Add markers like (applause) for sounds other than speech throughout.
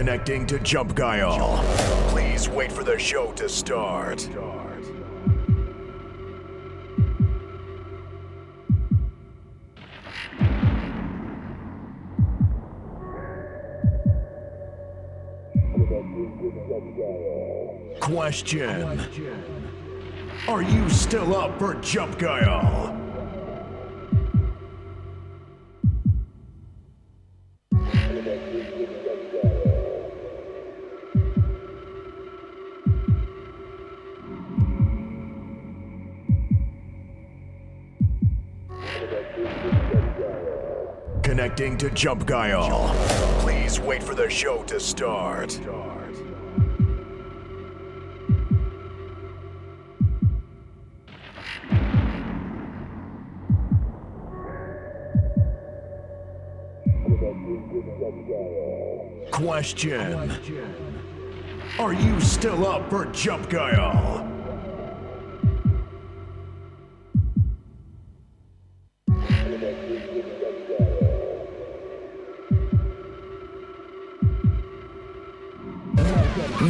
Connecting to Jump Guile. Please wait for the show to start. Question. Are you still up for Jump Guile? To Jump Guile. Please wait for the show to start. Question. Are you still up for Jump Guile?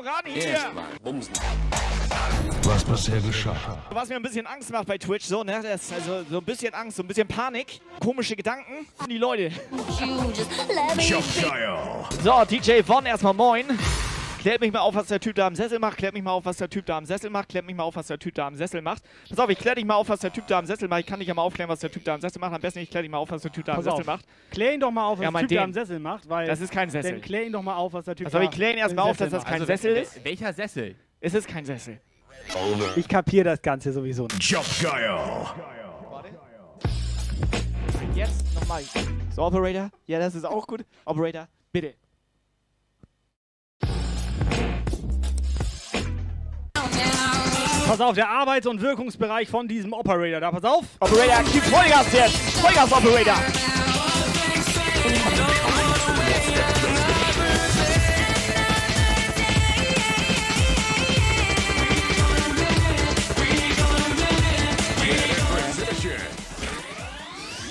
Komm ran hier. Erstmal bumsen. Was bisher geschah. Was mir ein bisschen Angst macht bei Twitch, so, ne? Das ist also so ein bisschen Angst, so ein bisschen Panik, komische Gedanken. Die Leute. So, DJ Von, erstmal moin. Klärt mich mal auf, was der Typ da am Sessel macht. Klärt mich mal auf, was der Typ da am Sessel macht. Klärt mich mal auf, was der Typ da am Sessel macht. Pass auf, ich klär dich mal auf, was der Typ da am Sessel macht. Ich kann dich ja mal aufklären, was der Typ da am Sessel macht. Am besten, ich klär dich mal auf, was der Typ da am Pass Sessel auf. macht. Klär ihn doch mal auf, was Ja, der mein Typ da den. am Sessel macht, weil. Das ist kein Sessel. Dann klär ihn doch mal auf, was der Typ Also, da wir klären erst mal auf, dass Sessel das kein macht. Sessel ist. Also, Welcher Sessel? Es ist kein Sessel. Ich kapier das Ganze sowieso nicht. Jetzt nochmal. So, Operator. Ja, das ist auch gut. Operator, bitte. Pass auf, der Arbeits- und Wirkungsbereich von diesem Operator. Da pass auf. Operator, gib Vollgas jetzt. Vollgas, Operator.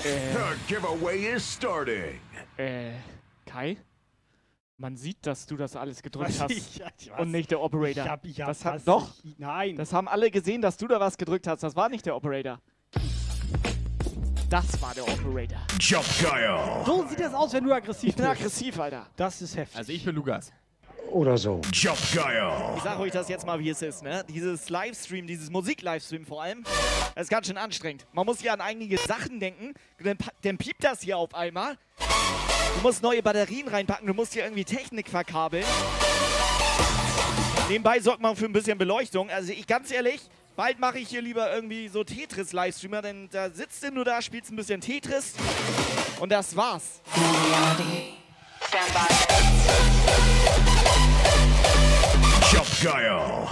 The giveaway is starting. Äh, Kai? Man sieht, dass du das alles gedrückt Was hast. ich- und nicht der Operator. Ich hab, ich hab das hat, doch, Ich, nein. das haben alle gesehen, dass du da was gedrückt hast. Das war nicht der Operator. Das war der Operator. Jump Guile. so sieht das aus, wenn du aggressiv Ich bin bist. aggressiv, Alter. Das ist heftig. Also ich bin Lukas. Jump Guile. Ich sag euch das jetzt mal, wie es ist, ne? Dieses Livestream, dieses Musik-Livestream vor allem, das ist ganz schön anstrengend. Man muss hier an einige Sachen denken, dann piept das hier auf einmal. Du musst neue Batterien reinpacken, du musst hier irgendwie Technik verkabeln. Nebenbei sorgt man für ein bisschen Beleuchtung. Also ich ganz ehrlich, bald mache ich hier lieber irgendwie so Tetris-Livestreamer, denn da sitzt du nur da, spielst ein bisschen Tetris und das war's.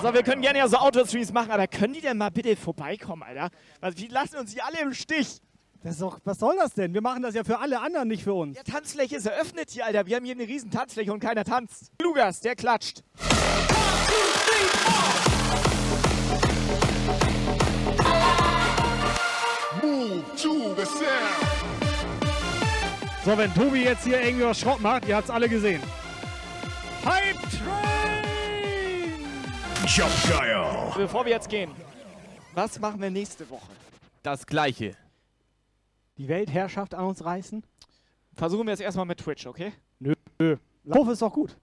So, wir können gerne ja so Autostreams machen, aber können die denn mal bitte vorbeikommen, Alter? Was, die lassen uns hier alle im Stich. Doch, was soll das denn? Wir machen das ja für alle anderen, nicht für uns. Der Tanzfläche ist eröffnet hier, Alter. Wir haben hier eine riesen Tanzfläche und keiner tanzt. Lugas, der klatscht. So, wenn Tobi jetzt hier irgendwie was Schrott macht, ihr habt's alle gesehen. Hype Train! Jump. Bevor wir jetzt gehen, was machen wir nächste Woche? Das gleiche. Die Weltherrschaft an uns reißen? Versuchen wir es erstmal mit Twitch, okay? Nö. Nö. Puff ist doch gut.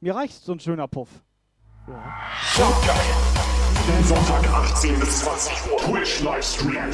Mir reicht so ein schöner Puff. Sonntag 18 bis 20 Uhr. Twitch Livestream.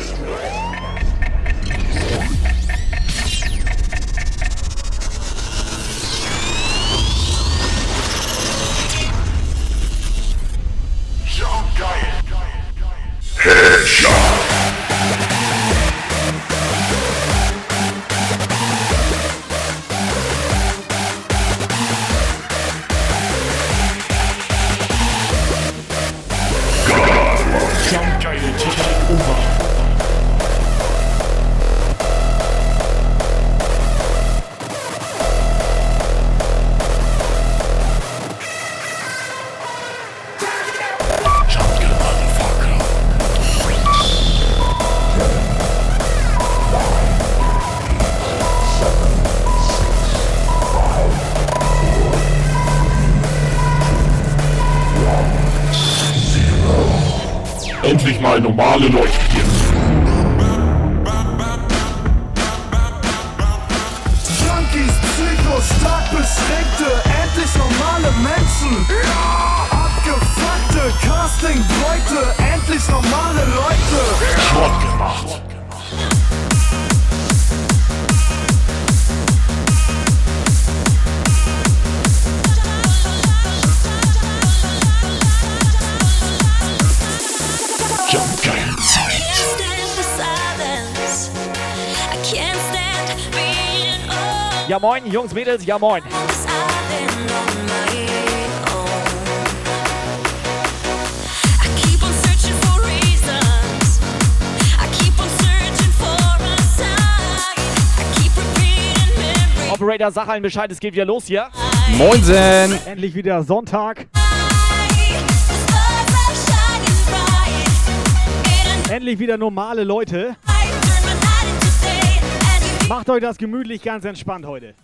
Sign. I keep repeating memories. Operator, sag allen Bescheid, es geht wieder los hier. Moinsen! Endlich wieder Sonntag. Endlich wieder normale Leute. Macht euch das gemütlich, ganz entspannt heute.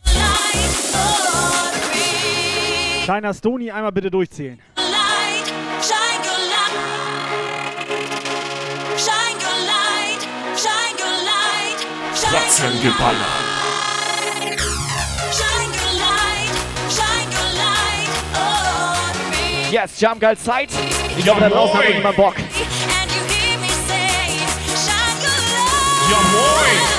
Kleiner Stony, einmal bitte durchzählen. me. Yes, Jump Geil Zeit. Ich glaube, da draußen hat irgendjemand Bock. And you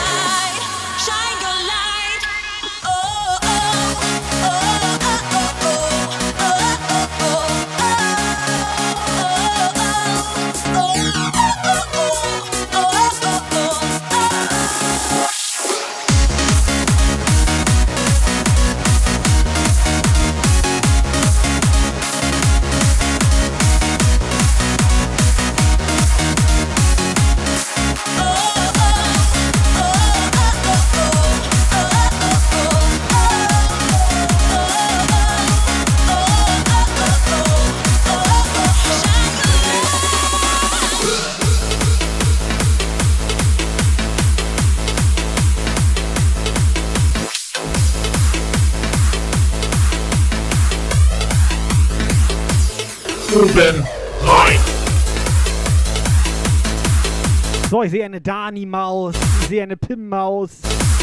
ich sehe eine Dani-Maus, ich sehe eine Pim-Maus,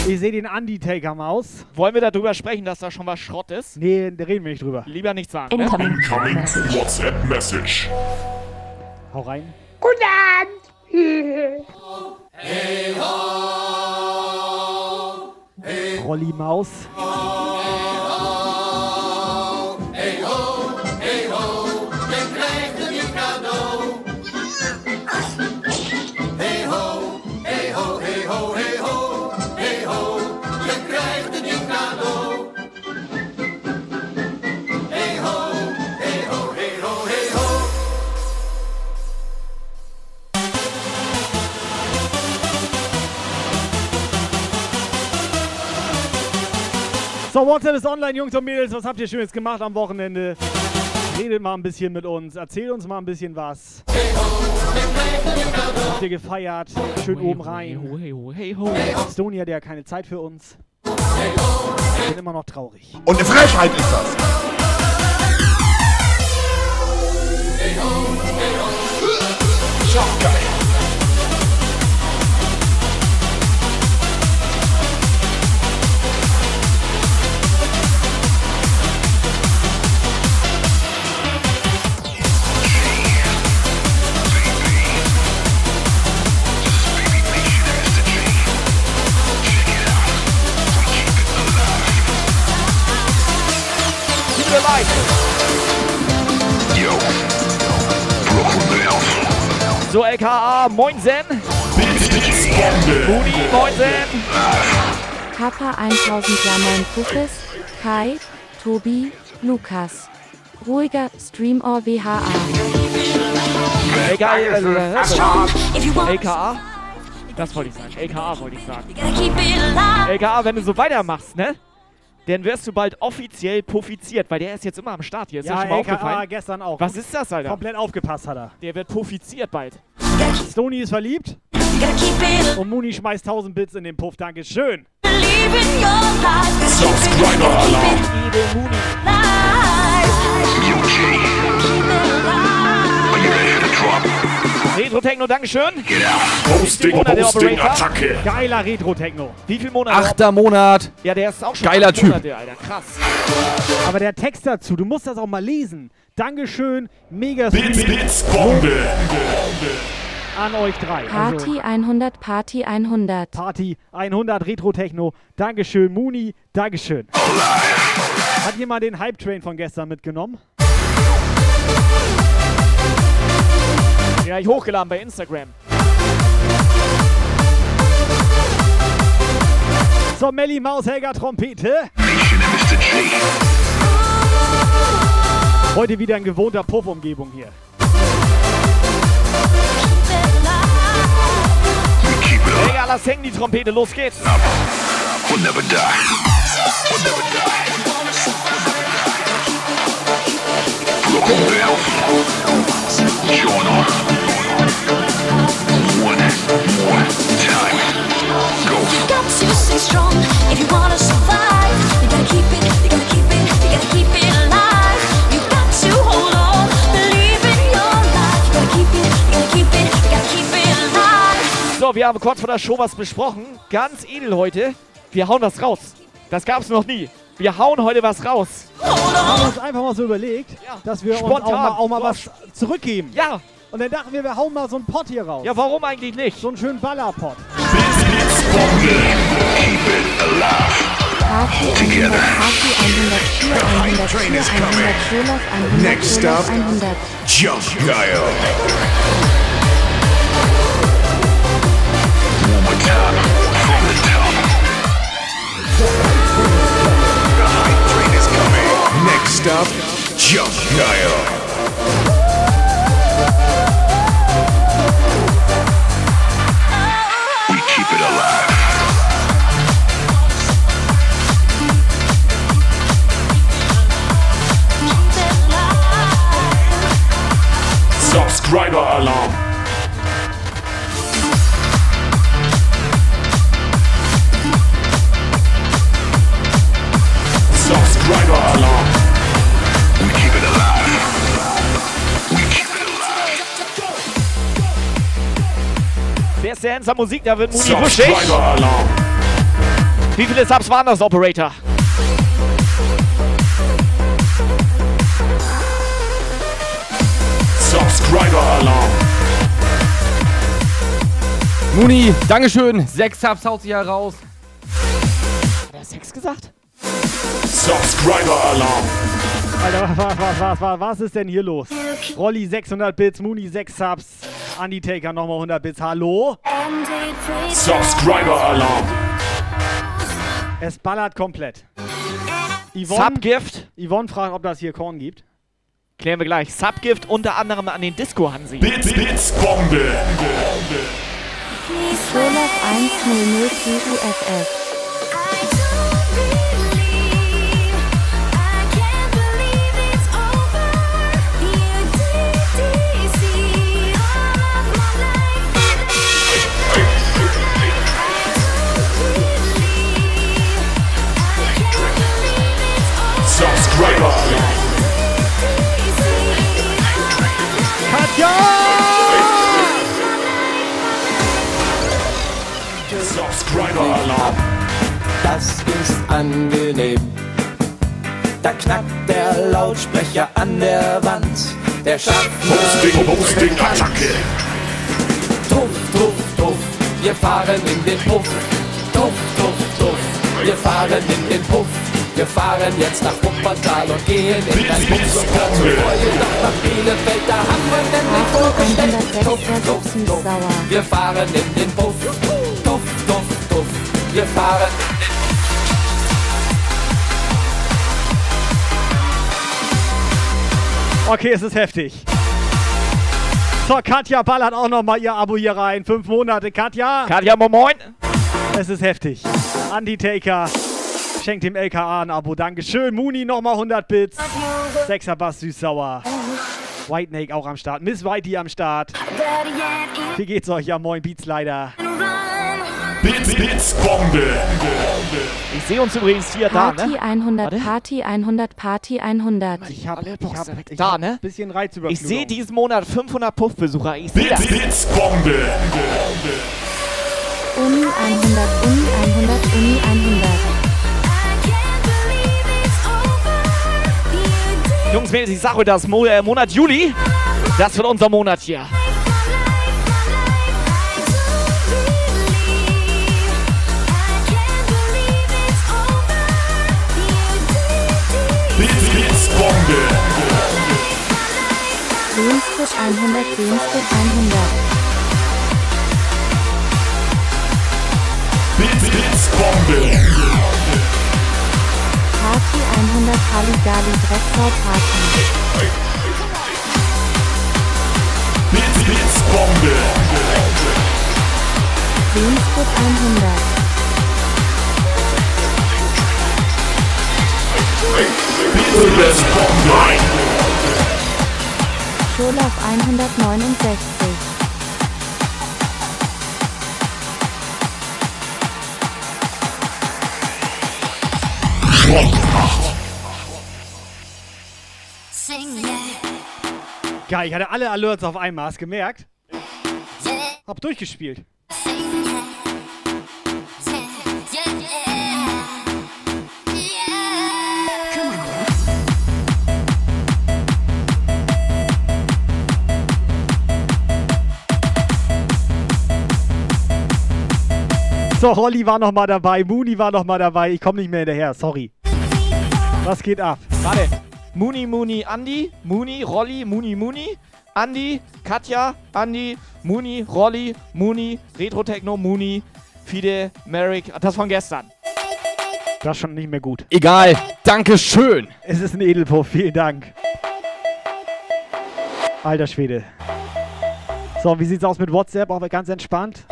ich sehe den Undertaker-Maus. Wollen wir darüber sprechen, dass da schon was Schrott ist? Nee, da reden wir nicht drüber. Lieber nicht sagen, ne? Incoming Incoming message. WhatsApp Message. Hau rein. Rolli-Maus. So, WhatsApp ist online, Jungs und Mädels. Was habt ihr Schönes gemacht am Wochenende? Redet mal ein bisschen mit uns, erzählt uns mal ein bisschen was. Habt ihr gefeiert? Schön oben rein. Hey ho, hey ho. Stony hat ja keine Zeit für uns. Ich bin immer noch traurig. Und eine Frechheit ist das. Jump Geil. Keep it Yo. So, LKA, moinsen. Budi, moinsen. Kappa 1000 Jammern Puffes, Kai, Tobi, Lukas. Ruhiger Stream or WHA. LKA, äh, If you want LKA? Das wollte ich sagen. LKA wollte ich sagen. LKA, wenn du so weitermachst, ne? Dann wirst du bald offiziell puffiziert, weil der ist jetzt immer am Start hier. Ist ja, Ja, schon mal LKA aufgefallen? gestern auch. Was ist das, Alter? Komplett aufgepasst hat er. Der wird puffiziert bald. Stony ist verliebt keep it und Muni schmeißt 1000 Bits in den Puff. Dankeschön. Believe in your life. Gotta keep it, Subscriber Alarm. Ede Muni. alive. Drop? Retro-Techno, Dankeschön. Hosting, Monate Hosting, Operator. Attacke. Geiler Retro-Techno. Wie viel Monate? Achter Monat. Ja, der ist auch schon Geiler acht Typ. Monate, Alter. Krass. Aber der Text dazu, du musst das auch mal lesen. Dankeschön, mega Stream Blitz, Bombe. an euch drei. Also, Party 100, Party 100. Party 100 Retro-Techno. Dankeschön, Muni. Dankeschön. Hat jemand den Hype-Train von gestern mitgenommen? Ja, ich hochgeladen bei Instagram. So, Melly Maus, Helga Trompete. Heute wieder in gewohnter Puff-Umgebung hier. Egal, lass hängen die Trompete, los geht's. Will never die. Will never die. Broken bell. Join on. So, wir haben kurz vor der Show was besprochen. Ganz edel heute. Wir hauen was raus. Das gab's noch nie. Wir hauen heute was raus. Wir haben uns einfach mal so überlegt, Ja. dass wir uns Spontan. auch mal, auch mal was zurückgeben. Ja, Und dann dachten wir, wir hauen mal so einen Pott hier raus. ja, warum eigentlich nicht? So einen schönen Ballerpott. Blitz, Blitz, Bombe. Keep it alive. Party 100, Party Subscriber Alarm. Subscriber Alarm. We keep it alive. We keep it alive. Wer ist der Hansa Musik? Da wird Muni wuschig. Subscriber Alarm. Wie viele Subs waren das, Operator? Subscriber Alarm. Muni, Dankeschön. Sechs Subs haut sich heraus. Hat er Sex gesagt? Subscriber Alarm. Alter, was, was, was, was, was ist denn hier los? Rolli 600 Bits, Muni 6 Subs, Undertaker nochmal 100 Bits. Hallo? Subscriber Alarm. Es ballert komplett. Yvonne, Subgift? Yvonne fragt, ob das hier Korn gibt. Klären wir gleich. Subgift unter anderem an den Disco Hansi. Blitz, Blitz, Bombe. Scholas 100 QUFF. Subscriber Alarm. das ist angenehm. Da knackt der Lautsprecher an der Wand. Der Schaffner Hosting, bekannt. Attacke. Tuff, tuff, tuff, wir fahren in den Puff. Tuff, tuff, tuff, wir fahren in den Puff. Wir fahren jetzt nach Wuppertal und gehen in und hören zu Freude doch nach Bielefeld. Da haben wir nämlich vorgestellt. Tuff, 106 tuff, tuff, wir fahren in den Puff. Wir fahren Okay, es ist heftig. So, Katja ballert auch nochmal ihr Abo hier rein. Fünf Monate, Katja. Katja, moin moin. Es ist heftig. Undertaker schenkt dem LKA ein Abo. Dankeschön. Muni nochmal 100 Bits. Sechser Bass süß-sauer. White Snake auch am Start. Miss Whitey am Start. Wie geht's euch? Ja, moin, Beats leider. Blitz, Blitzbombe. Ich sehe uns übrigens hier da, Party ne? 100, Warte. Party 100, Party 100. Ich hab, ich Box hab, ich da, hab ne? ein bisschen Reizüberflutung. Ich sehe diesen Monat 500 Puffbesucher. Ich sehe Blitz, das. Blitzbombe. Uni 100, Uni 100, Uni 100. Jungs, Mädels, ich sag euch das, äh, Monat Juli, das wird unser Monat hier. Sehensfrisch 100, Sehensfrisch 100. Blitz, Blitzbombe. Party 100, Halligalli, Drecksau Party. Blitz, Blitzbombe. Sehensfrisch 100. Blitz, Scholauf 169. Geil, ich hatte alle Alerts auf einmal, hast gemerkt? Hab durchgespielt. So, Rolli war noch mal dabei, Mooney war noch mal dabei. Ich komme nicht mehr hinterher, sorry. Was geht ab? Warte. Muni, Muni, Andi, Muni, Rolli, Muni, Muni, Andi, Katja, Andi, Muni, Rolli, Muni, Retro Techno, Muni, Fide, Merrick. Das von gestern. Das ist schon nicht mehr gut. Egal. Dankeschön. Es ist ein Edelpuff, vielen Dank. Alter Schwede. So, wie sieht's aus mit WhatsApp? Auch ganz entspannt.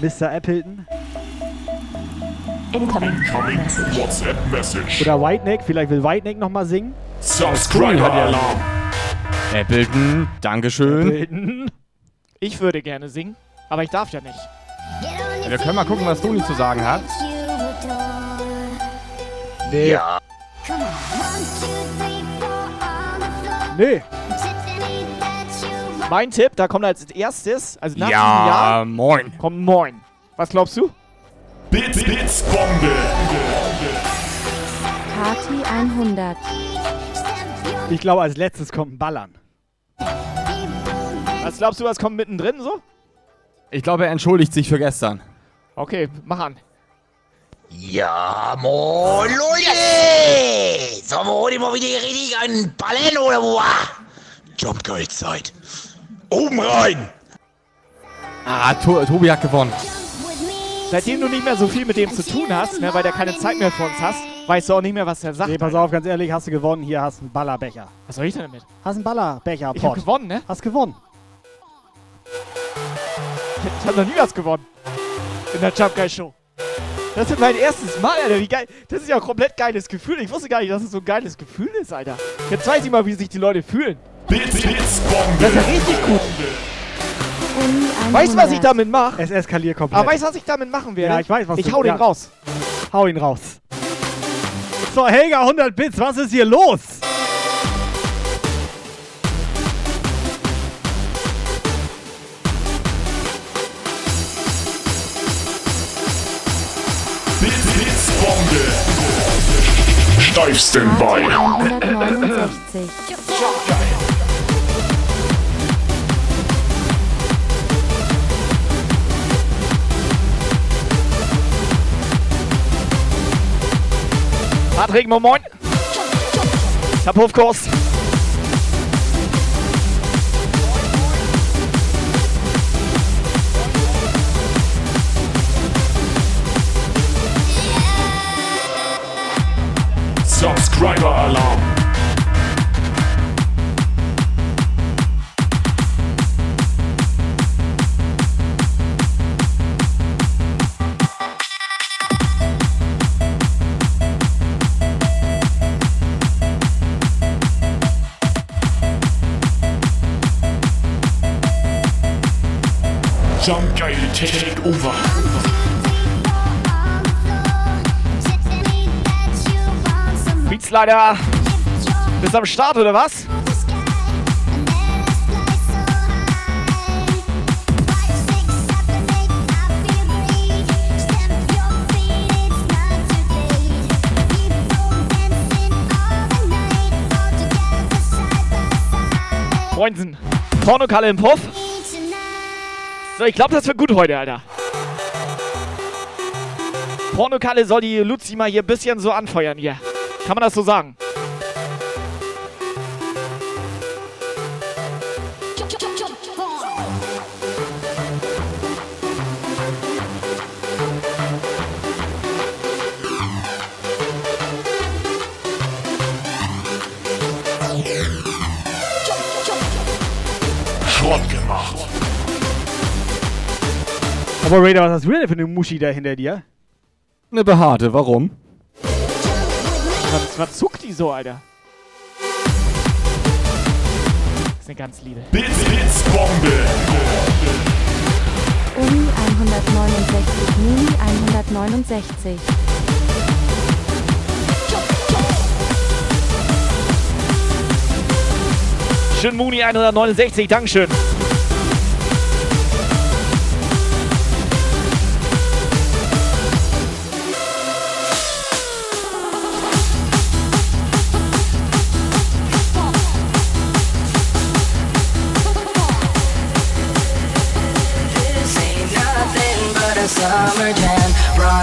Mr. Appleton. Incoming WhatsApp Message. Oder Whiteneck. Vielleicht will Whiteneck nochmal singen. Subscriber Alarm. Appleton, Dankeschön. Appleton. Ich würde gerne singen, aber ich darf ja nicht. Ja, wir können mal gucken, was Toni zu sagen hat. Nee. Nee. Mein Tipp, da kommt als erstes, also nach diesem Ja, Jahr, moin. kommt Moin. Was glaubst du? Blitz, Blitzbombe. Party 100. Ich glaube, als letztes kommt ein Ballern. Was glaubst du, was kommt mittendrin so? Ich glaube, er entschuldigt sich für gestern. Okay, mach an. Ja, moin Leute! Sollen wir heute mal wieder richtig einen Ballen oder wo? Jobgeldzeit. Oben rein! Ah, to Tobi hat gewonnen. Seitdem du nicht mehr so viel mit dem zu tun hast, ne, weil der keine Zeit mehr für uns hast, weißt du auch nicht mehr, was der sagt. Nee, pass auf, ganz ehrlich, hast du gewonnen. Hier hast du einen Ballerbecher. Was soll ich denn damit? Hast einen Ballerbecher, Ich hab Pott. gewonnen, ne? Hast gewonnen. Ich hab noch nie was gewonnen. In der Jump Guy Show. Das ist mein erstes Mal, Alter. Wie geil. Das ist ja ein komplett geiles Gefühl. Ich wusste gar nicht, dass es so ein geiles Gefühl ist, Alter. Jetzt weiß ich mal, wie sich die Leute fühlen. Das ist ja richtig gut. Uni 100. Weißt du, was ich damit mache? Es eskaliert komplett. Aber weißt du, was ich damit machen werde? Ja, ich weiß, was Ich du- hau den ja. raus. Hau ihn raus. So, Helga, 100 Bits, was ist hier los? Blitz, Blitzbombe. Steif Standby. 169. Patrick, moin moin. Hab Hofkurs. Subscriber Alarm. Take over. Beatslider. Bist am Start oder was? Freundin, Pornokalle im Puff. So, ich glaube, das wird gut heute, Alter. Pornokalle soll die Luzi mal hier ein bisschen so anfeuern hier. Kann man das so sagen? Aber Raider, was hast du denn für eine Muschi da hinter dir? Eine behaarte, warum? Was, was zuckt die so, Alter? Das ist eine ganz liebe. Bits, Bits, Bombe. Uni 169, Muni 169. Schön Muni 169, Dankeschön.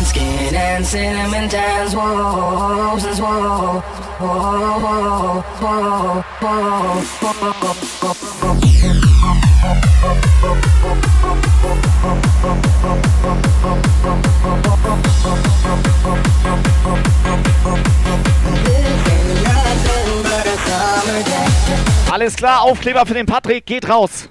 Bronze skin and cinnamon tans. Whoa, since whoa, whoa, whoa, whoa, Alles klar, Aufkleber für den Patrick, geht raus.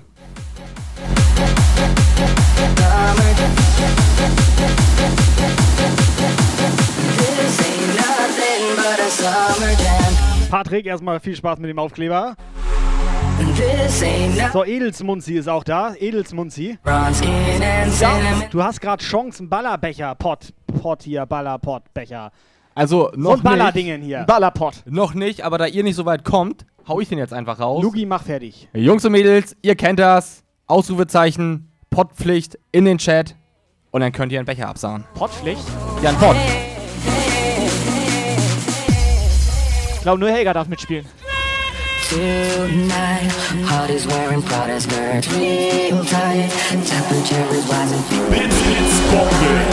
Patrick, erstmal viel Spaß mit dem Aufkleber. So, Edelsmunzi ist auch da. Edelsmunzi. Cinnamon. Du hast gerade Chancen, Ballerbecher, Pott, Pott hier, Ballerpott, Becher. Also So noch ein Ballerdingen nicht. hier. Ballerpott. Noch nicht, aber da ihr nicht so weit kommt, hau ich den jetzt einfach raus. Lugi, mach fertig. Jungs und Mädels, ihr kennt das. Ausrufezeichen, Pottpflicht in den Chat. Und dann könnt ihr einen Becher absahen. Pottpflicht? Ja, ein Pott. Ich glaube, nur Helga darf mitspielen. Heart is wearing Prada skirts real tight. Temperature is rising. Bits, Bits, Bombe.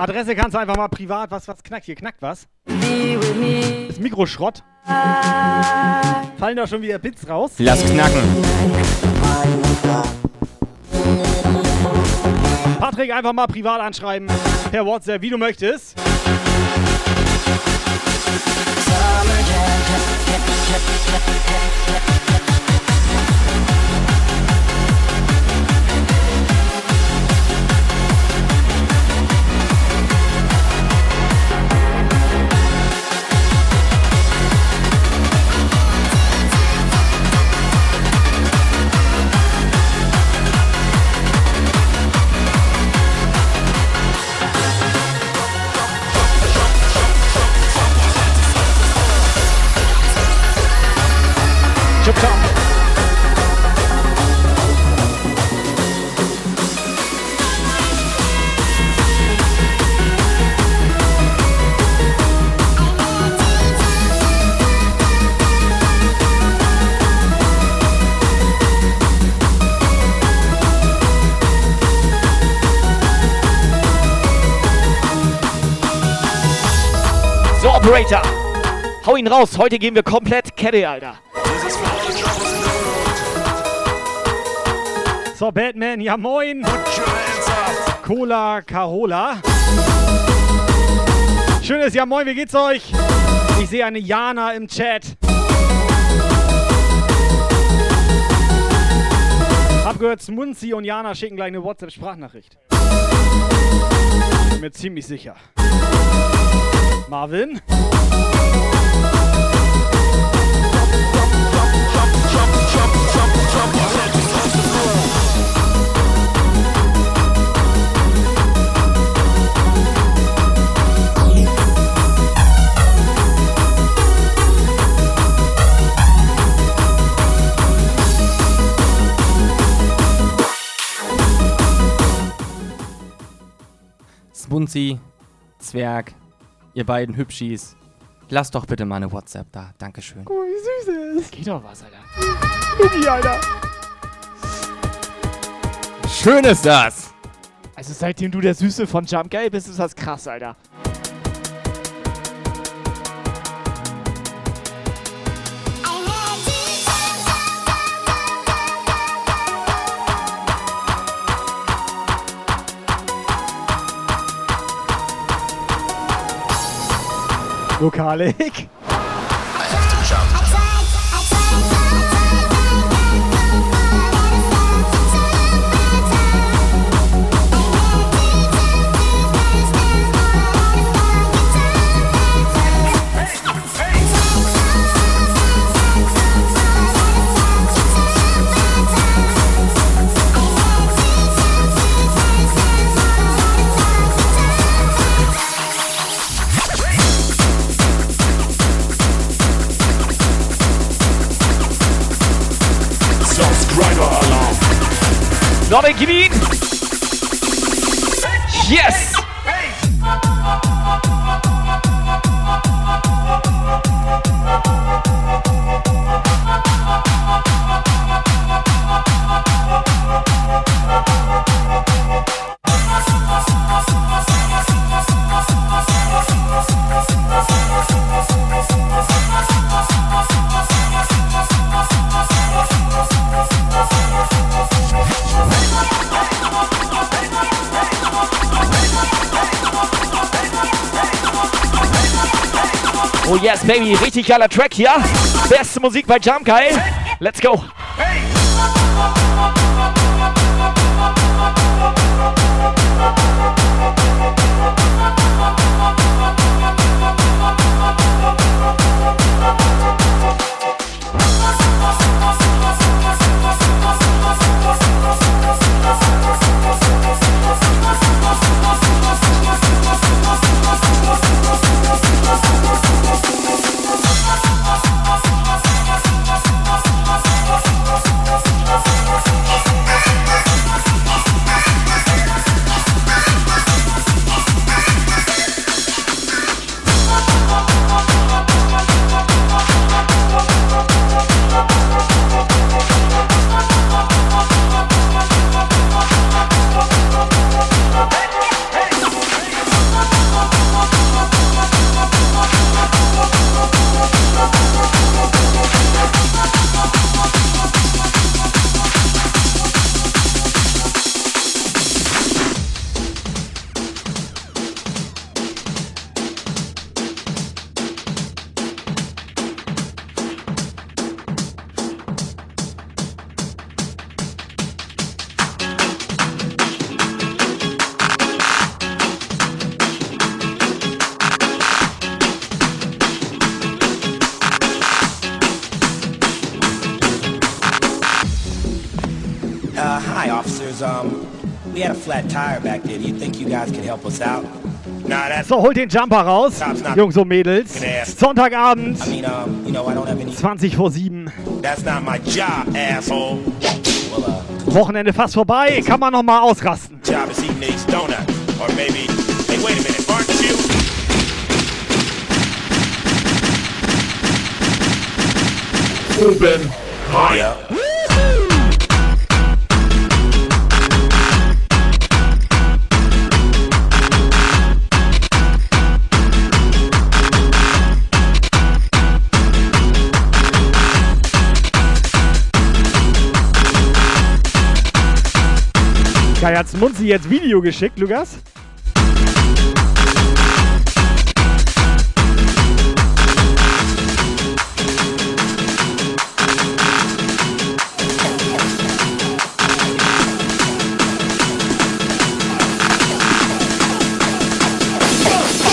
Adresse kannst du einfach mal privat. Was, was knackt hier? Knackt was? Das Mikro Schrott. Fallen da schon wieder Bits raus? Lass knacken. Patrick, einfach mal privat anschreiben. Per WhatsApp, wie du möchtest. Summer jam. Chop, So, Operator. Hau ihn raus. Heute gehen wir komplett Kette, Alter. So, Batman, ja moin. Cola Carola. Schönes Ja moin, wie geht's euch? Ich sehe eine Jana im Chat. Hab gehört, Smunzi und Jana schicken gleich eine WhatsApp-Sprachnachricht. Bin mir ziemlich sicher. Marvin? Spunzi, Zwerg, ihr beiden Hübschis, lasst doch bitte mal eine WhatsApp da. Dankeschön. Guck mal, wie süß er ist. Geht doch was, Alter. Luki, Alter. Schön ist das! Also seitdem du der Süße von Jump Guy bist, ist das krass, Alter. Lokalik. (laughs) Nordic, gib ihn! Yes! Oh yes, baby, richtig geiler Track hier. Beste Musik bei Jump Guy. Let's go. Holt den Jumper raus, Jungs und Mädels. Sonntagabend, I mean, um, you know, I don't have any. 20 vor 7. That's not my job, asshole. Well, uh, Wochenende fast vorbei, kann man noch mal ausrasten. job is Kai hat's Munzi jetzt Video geschickt, Lukas.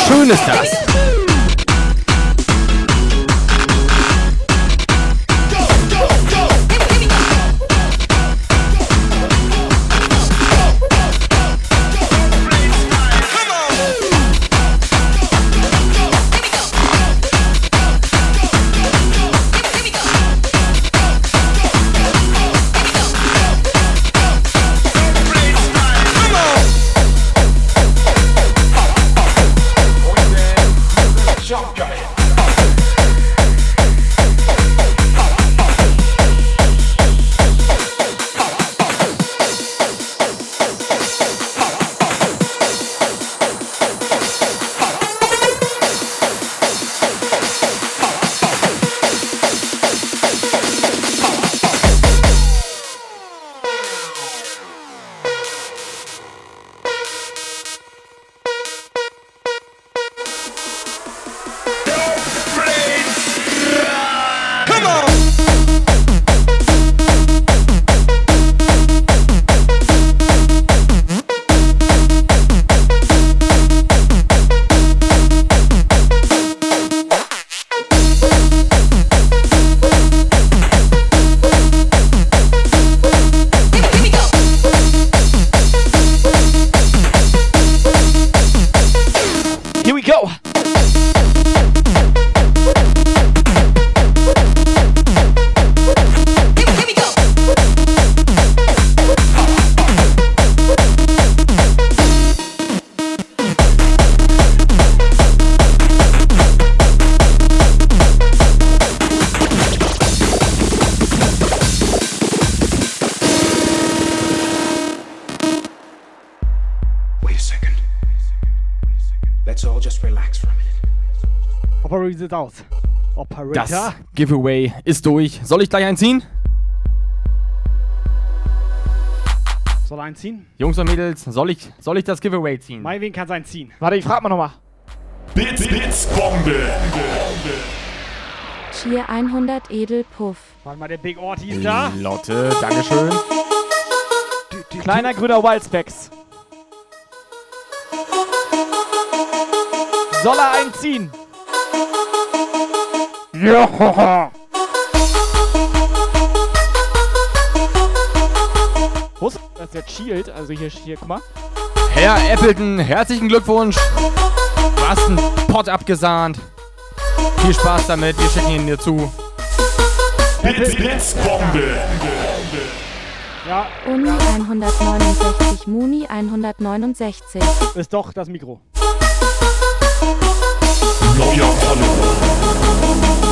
Schön ist das. Das Giveaway ist durch. Soll ich gleich einziehen? Soll er einziehen? Jungs und Mädels, soll ich, soll ich das Giveaway ziehen? Meinwen kann sein ziehen. Warte, ich frag mal nochmal. Bits, Bits, Bombe. Cheer 100 Edelpuff. Warte mal, der Big Orti ist da. Lotte, Dankeschön. Kleiner grüner Wildspecs. Soll er einziehen? Ja. (laughs) Wo ist das ist jetzt Shield? Also hier, hier, guck mal. Herr Appleton, herzlichen Glückwunsch. Du hast einen Pot abgesahnt. Viel Spaß damit, wir schicken ihn dir zu. Bits, Bits, Bombe. Ja, Uni 169, Muni 169. ist doch das Mikro. Neuer Follower.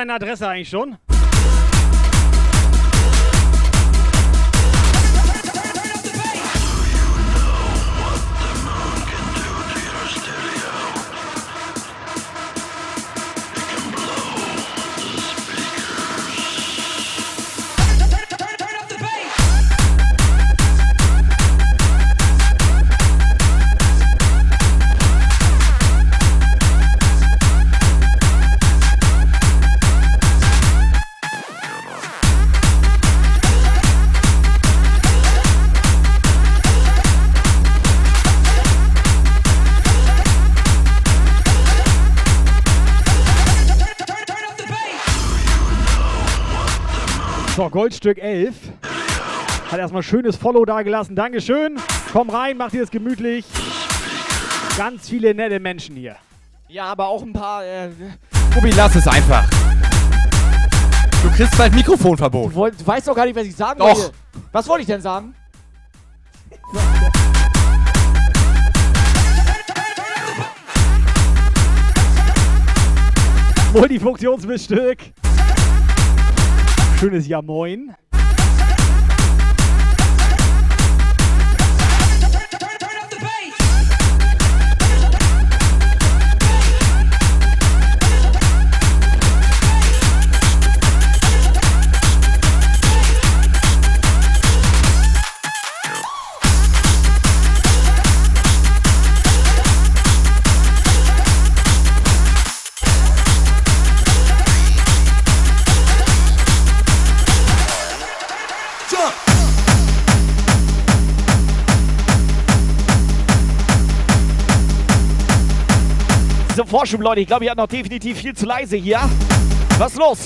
Deine Adresse eigentlich schon? Goldstück 11. Hat erstmal schönes Follow da gelassen. Dankeschön. Komm rein, mach dir es gemütlich. Ganz viele nette Menschen hier. Ja, aber auch ein paar. Äh, Tobi, lass es einfach. Du kriegst bald Mikrofonverbot. du, wollt, du weißt doch gar nicht, was ich sagen Doch. wollte. Was wollte ich denn sagen? Multifunktionsmissstück. Schönes Ja Moin. Vorschub, Leute. Ich glaube, ihr habt noch definitiv viel zu leise hier. Was ist los?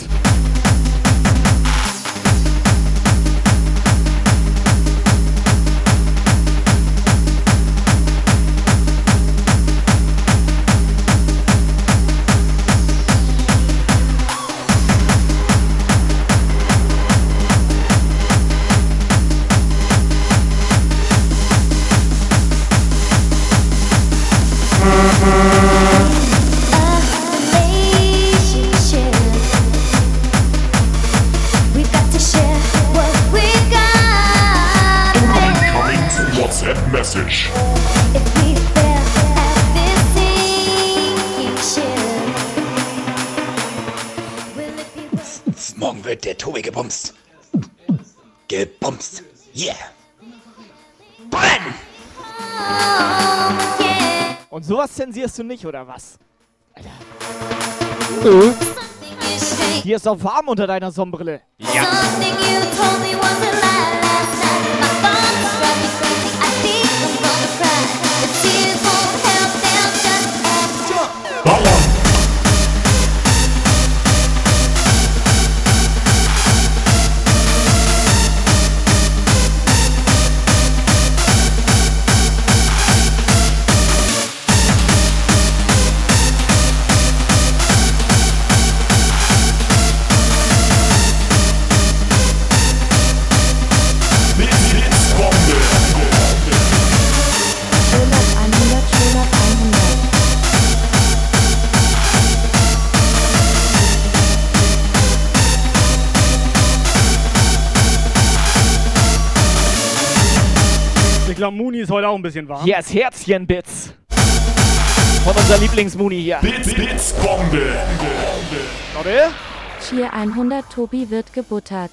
Und sowas zensierst du nicht, oder was? Hier ist auch warm unter deiner Sonnenbrille. something ist heute auch ein bisschen warm. Hier ist Herzchenbits. Von unserer Lieblingsmuni hier. Bits, Bits, Bombe. Leute. Cheer 100, Tobi wird gebuttert.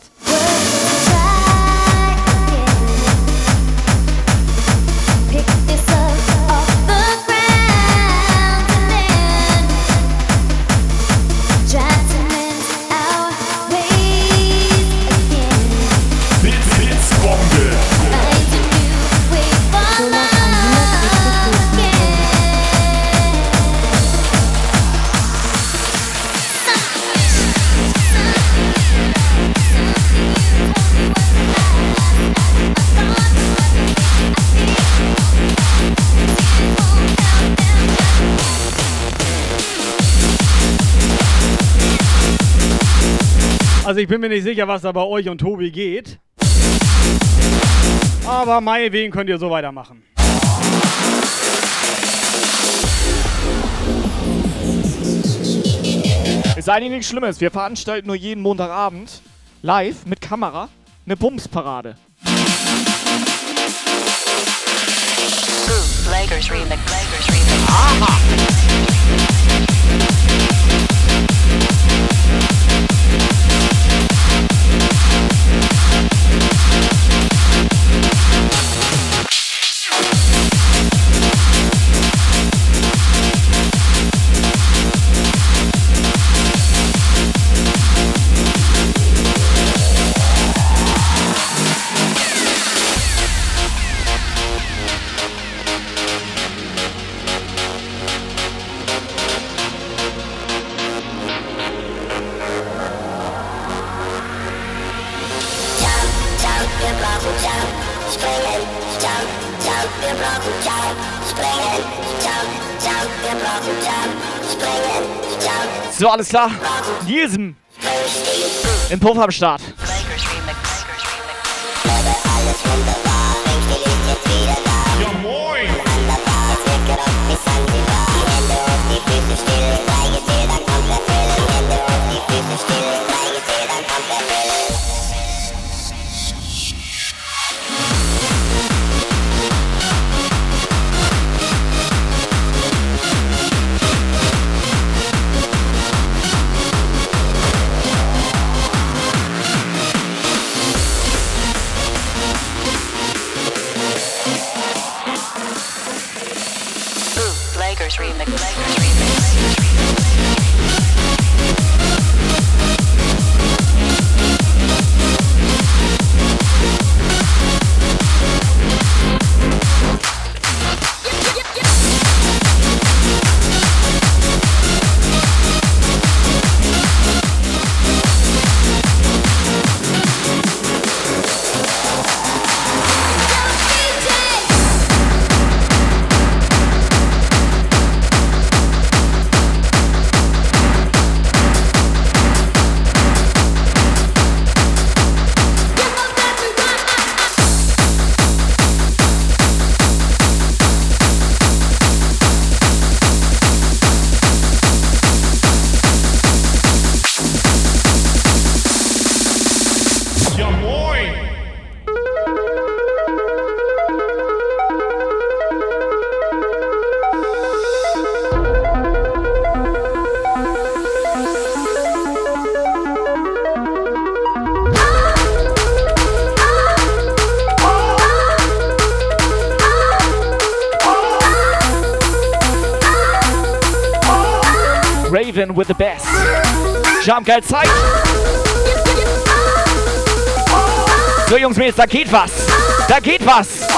Ich bin mir nicht sicher, was da bei euch und Tobi geht. Aber meinetwegen könnt ihr so weitermachen. Ist eigentlich nichts Schlimmes. Wir veranstalten nur jeden Montagabend live mit Kamera eine Bumsparade. Lakers alles klar. Nielsen. Im Puff am Start. Jump, geil, Zeit. So, Jungs, Mädels, da geht was. Da geht was.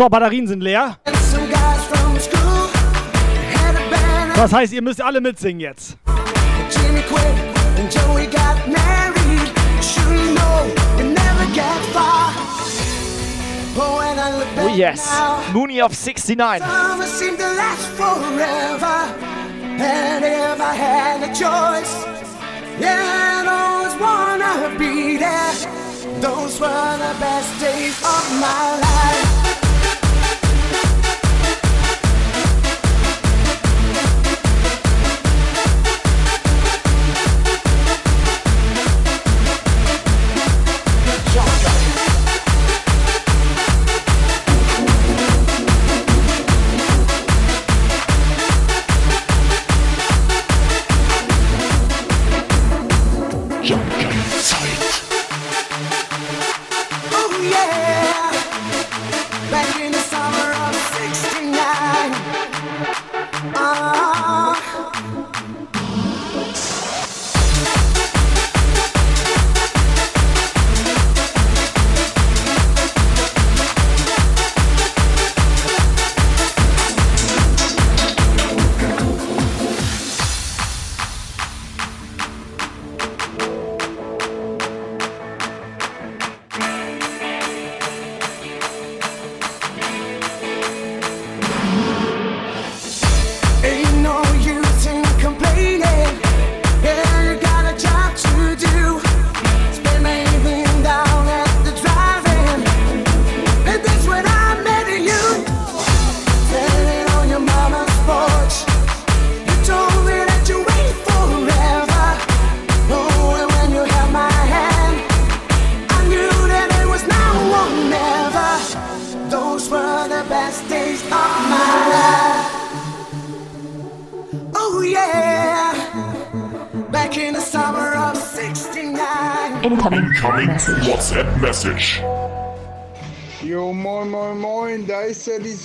So, Batterien sind leer. Das heißt, ihr müsst alle mitsingen jetzt. Oh, yes. Mooney of 69. summer seemed to last forever. And if I had a choice, yeah, I'd always wanna be there. Those were the best days of my life.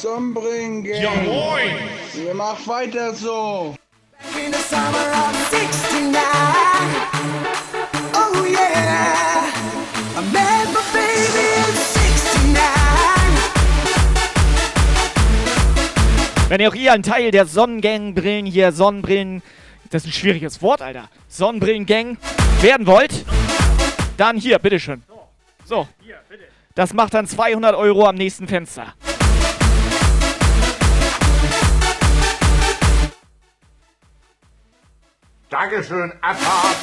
Ist ja moin. Ihr macht weiter so. Back in the summer of '69. Oh yeah, I met my baby in '69. Wenn ihr auch ihr ein Teil der Sonnengang-Brillen hier, Sonnenbrillen, das ist ein schwieriges Wort, Alter, Sonnenbrillen-Gang werden wollt, dann hier, bitteschön. So. Das macht dann 200 Euro am nächsten Fenster. Dankeschön, Abfahrt.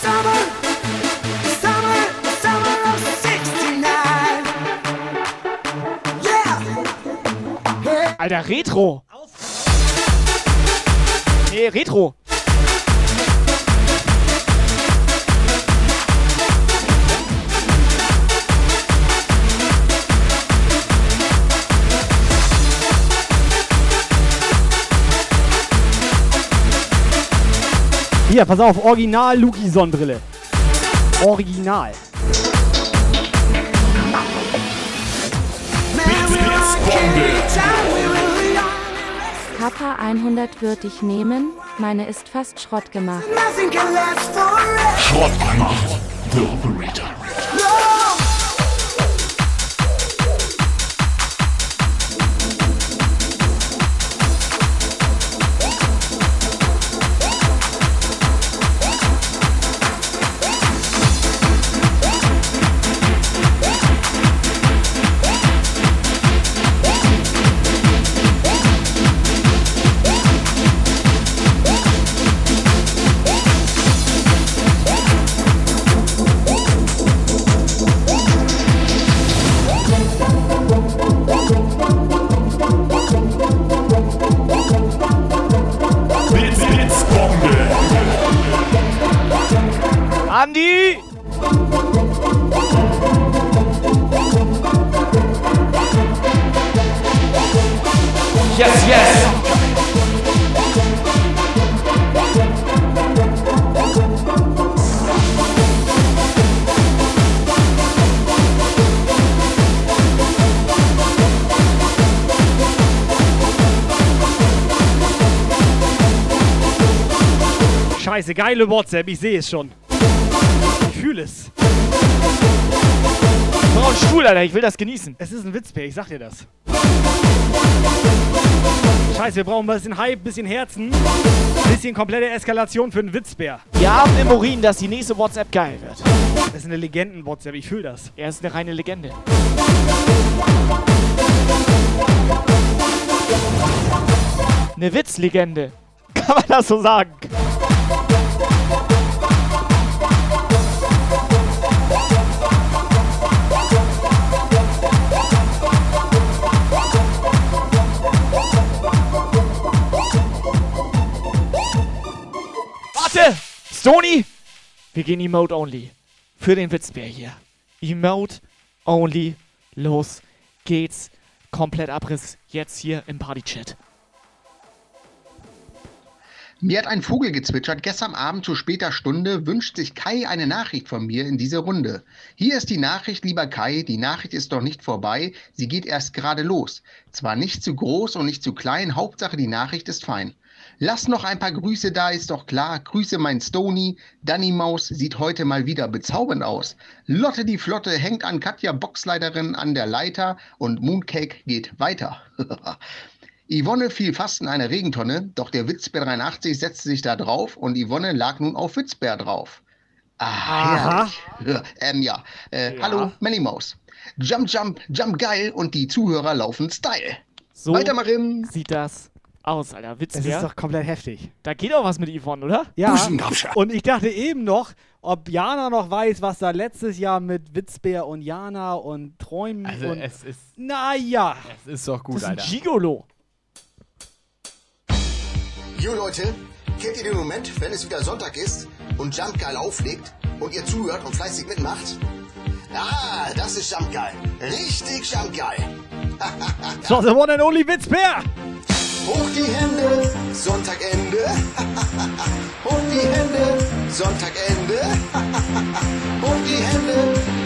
Summer, summer, summer of '69. Yeah. Alter, Retro. Nee, Retro. Hier, pass auf, Original Luki Sonnenbrille. Original. Kappa 100 würde ich nehmen, meine ist fast Schrott gemacht. Schrott gemacht. The Operator. Geile WhatsApp, ich sehe es schon. Ich fühle es. Ich brauche einen Stuhl, Alter, ich will das genießen. Es ist ein Witzbär, ich sag dir das. Scheiße, wir brauchen ein bisschen Hype, bisschen Herzen, bisschen komplette Eskalation für einen Witzbär. Wir haben im Urin, dass die nächste WhatsApp geil wird. Das ist eine Legenden-WhatsApp, ich fühle das. Er ist eine reine Legende. Eine Witzlegende. (laughs) Kann man das so sagen? Stony! Wir gehen Emote Only. Für den Witzbär hier. Emote Only. Los geht's. Komplett Abriss jetzt hier im Party-Chat. Mir hat ein Vogel gezwitschert, gestern Abend zu später Stunde wünscht sich Kai eine Nachricht von mir in diese Runde. Hier ist die Nachricht, lieber Kai, die Nachricht ist doch nicht vorbei, sie geht erst gerade los. Zwar nicht zu groß und nicht zu klein, Hauptsache die Nachricht ist fein. Lass noch ein paar Grüße da, ist doch klar. Grüße mein Stony. Danny Maus sieht heute mal wieder bezaubernd aus. Lotte die Flotte hängt an Katja Boxleiterin an der Leiter und Mooncake geht weiter. (laughs) Yvonne fiel fast in eine Regentonne, doch der Witzbär 83 setzte sich da drauf und Yvonne lag nun auf Witzbär drauf. Ah, Aha. herrlich. (laughs) ähm, ja. Äh, Hallo, Melly Maus. Jump, jump, jump geil und die Zuhörer laufen Style. So Weitermachen. sieht das aus, Alter. Es Witzbär. ist doch komplett heftig. Da geht auch was mit Yvonne, oder? Ja, und ich dachte eben noch, ob Jana noch weiß, was da letztes Jahr mit Witzbär und Jana und Träumen Also und... es ist. Naja. Es ist doch gut, Das ist ein Alter. Gigolo. Jo Leute, kennt ihr den Moment, wenn es wieder Sonntag ist und Jump geil auflegt und ihr zuhört und fleißig mitmacht? Ah, das ist Jumpgeil. Richtig Jumpgeil. (laughs) So, the one and only Witzbär. Hoch die Hände, Sonntagende. (laughs) Hoch die Hände, Sonntagende. (laughs) Hoch die Hände,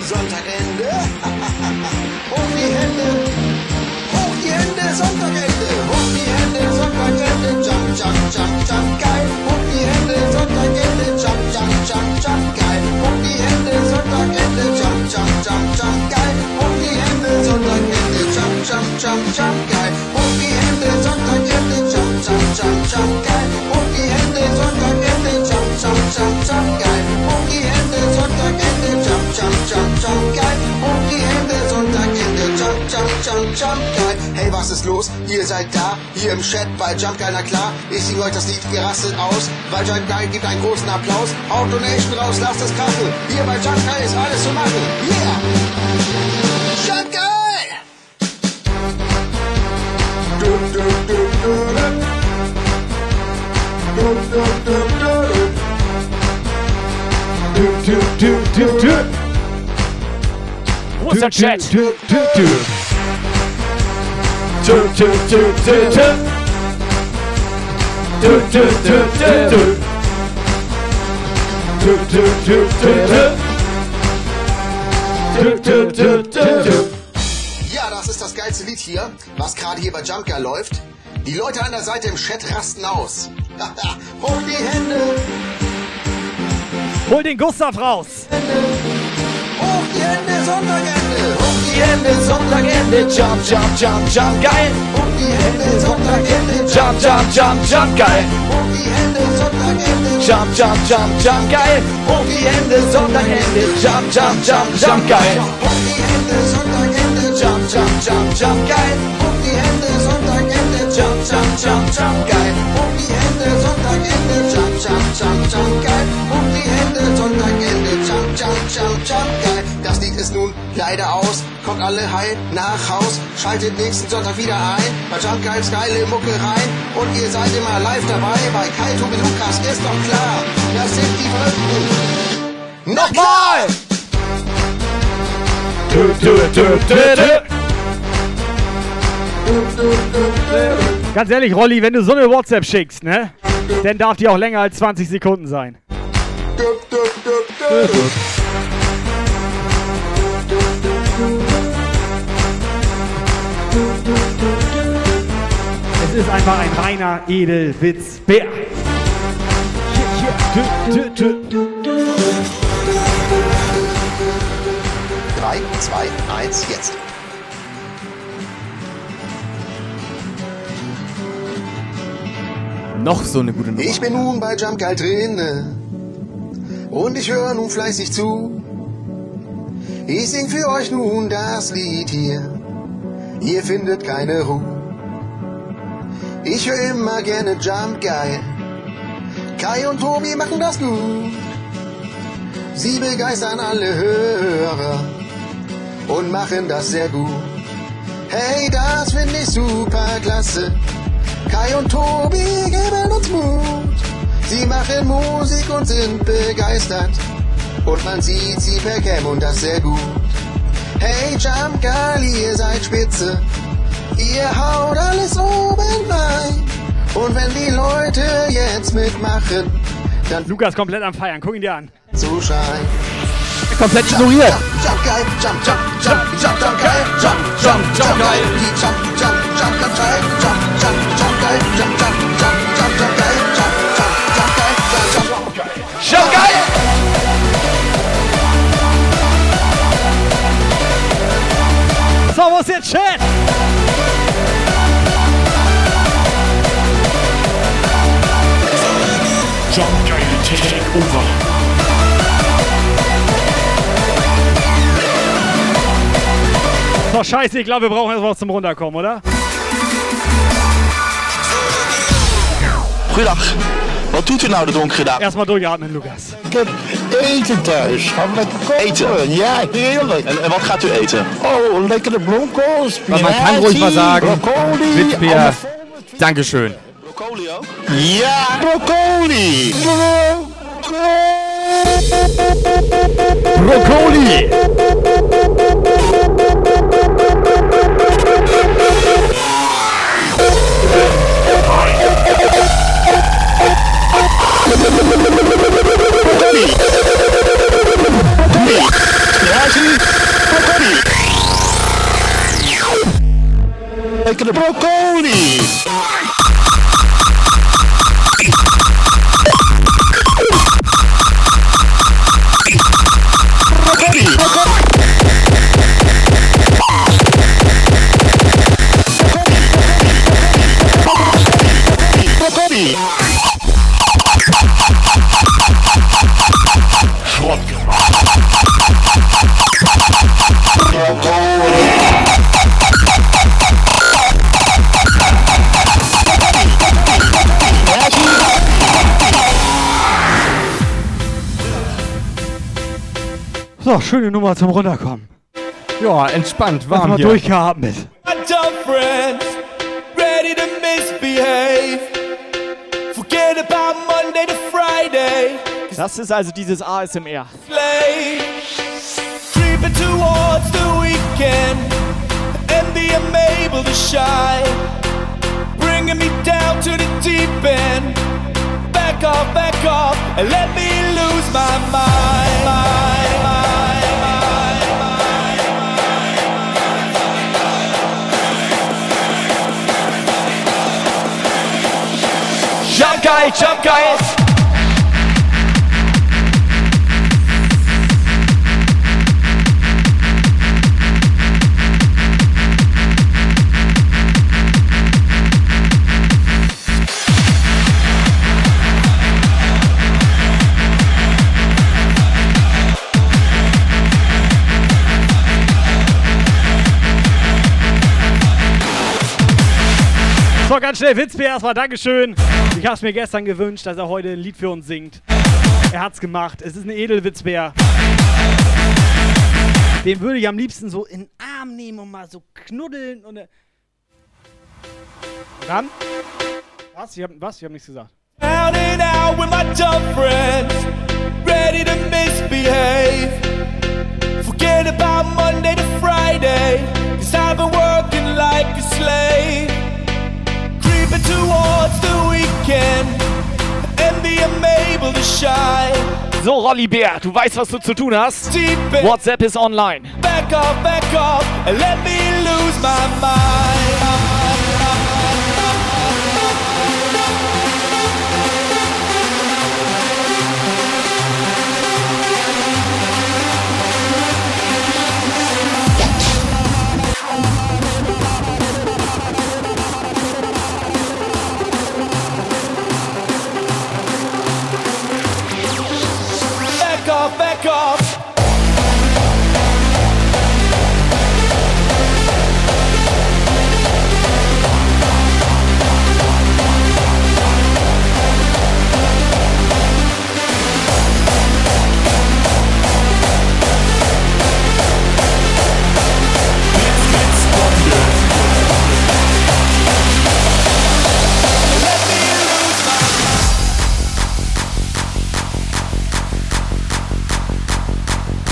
Sonntagende. (laughs) Hoch die Hände, hoch die Hände, Sonntagende. Hoch die Hände, Sonntagende. Jump, jump, jump, jump, geil. Hoch die Hände, Sonntagende. Jump, jump, jump, jump, geil. Hoch die Hände, Sonntagende. Jump, jump, jump, jump, geil. Hoch die Hände, Sonntagende. Jump, jump, jump, jump, geil. Hey, was ist los? Ihr seid da, hier im Chat bei Jump Geil, na klar. Ich sing euch das Lied gerasselt aus, weil Jump Geil gibt einen großen Applaus. Haut Donation raus, lasst es krachen. Hier bei Jump Geil ist alles zu machen. Yeah! Jump Geil! Du, du, du, Wo ist der Chat? Ja, das ist das geilste Lied hier, was gerade hier bei Jump Geil läuft. Die Leute an der Seite im Chat rasten aus. Hoch die Hände, Hol den Gustav raus. hoch die Hände, Sonntagende. Hoch Die Hände, Sonntagende, jump, jump, jump, jump, geil. Hoch die Hände, Sonntagende. Jump, jump, jump, jump, geil. Hoch die Hände, Sonntagende. Jump, jump, jump, jump, geil. Hoch die Hände, Sonntagende, jump, jump, jump, jump, geil. Hoch die Hände, Sonntagende. Jump, jump, jump, jump, geil. Hoch die. Jump, jump, jump, jump, geil. Hoch die Hände, Sonntagende. Jump, jump, jump, jump, geil. Hoch die Hände, Sonntagende. Jump, jump, jump, jump, geil. Das Lied ist nun leider aus. Kommt alle heil nach Haus. Schaltet nächsten Sonntag wieder ein. Bei Jump Geils geile Mucke rein. Und ihr seid immer live dabei. Bei Kai, Tobi, Lukas ist doch klar. Das sind die Verrückten. Nochmal! Du, du, du, du, du. Ganz ehrlich, Rolli, wenn du so eine WhatsApp schickst, ne? Dann darf die auch länger als 20 Sekunden sein. Es ist einfach ein reiner Edelwitzbär. Du, du. 3, 2, 1, jetzt. Noch so eine gute Nummer. Ich bin nun bei Jump Geil drin und ich höre nun fleißig zu. Ich sing für euch nun das Lied hier, ihr findet keine Ruhe. Ich höre immer gerne Jump Geil. Kai und Tobi machen das gut. Sie begeistern alle Hörer und machen das sehr gut. Hey, das finde ich super klasse. Kai und Tobi geben uns Mut. Sie machen Musik und sind begeistert. Und man sieht sie per Cam und das sehr gut. Hey Jump Girl, ihr seid spitze. Ihr haut alles oben rein. Und wenn die Leute jetzt mitmachen, dann Lukas komplett am Feiern, guck ihn dir an. so schein. Komplett ignoriert. Jump geil, jump, jump, jump, jump, jump geil, jump, jump, jump geil, die jump, jump, jump, ganz geil, jump, jump, jump geil, jump, jump, jump, jump, jump geil, jump, jump, jump geil, jump, jump, geil. Jump, geil. So, wo ist der Chat? Jump Geil Take Over. So, scheiße, ich glaube, wir brauchen erstmal was zum Runterkommen, oder? Goedendag. Wat doet u nou de donkere dag? Erstmal durchatmen, Lukas. Ik heb eten thuis. Gaan lekker koken. Eten? Ja, heerlijk. En, en wat gaat u eten? Oh, lekkere bloemkool, Aber man kann ruhig mal sagen, broccoli. Dankeschön. Broccoli ook? Ja, broccoli. Broccoli. Brokkoli. Like the broccoli. So, schöne Nummer zum Runterkommen. Ja, entspannt, warm warm mal hier. durchgeatmet. Friends, ready to misbehave. Forget about Monday to Friday. Das ist also dieses ASMR. Slay. Creeping towards the weekend. Envy I'm able to shine. Bringing me down to the deep end. Back off, back off, and let me lose my mind, Jump geil, jump geil. So, ganz schnell, Witzbier erstmal, Dankeschön. Ich hab's mir gestern gewünscht, dass er heute ein Lied für uns singt. Er hat's gemacht. Es ist ein Edelwitzbär. Den würde ich am liebsten so in den Arm nehmen und mal so knuddeln und. äh, Dann? Was? Ich hab, was? Ich hab nichts gesagt. Out and out with my dumb friends, ready to misbehave. Forget about Monday to Friday, cause I've been working like a slave. Creeping towards the weekend, envy I'm able to shine. So, Rolli Bär, du weißt, was du zu tun hast. WhatsApp ist online. Back off, back off, and let me lose my mind.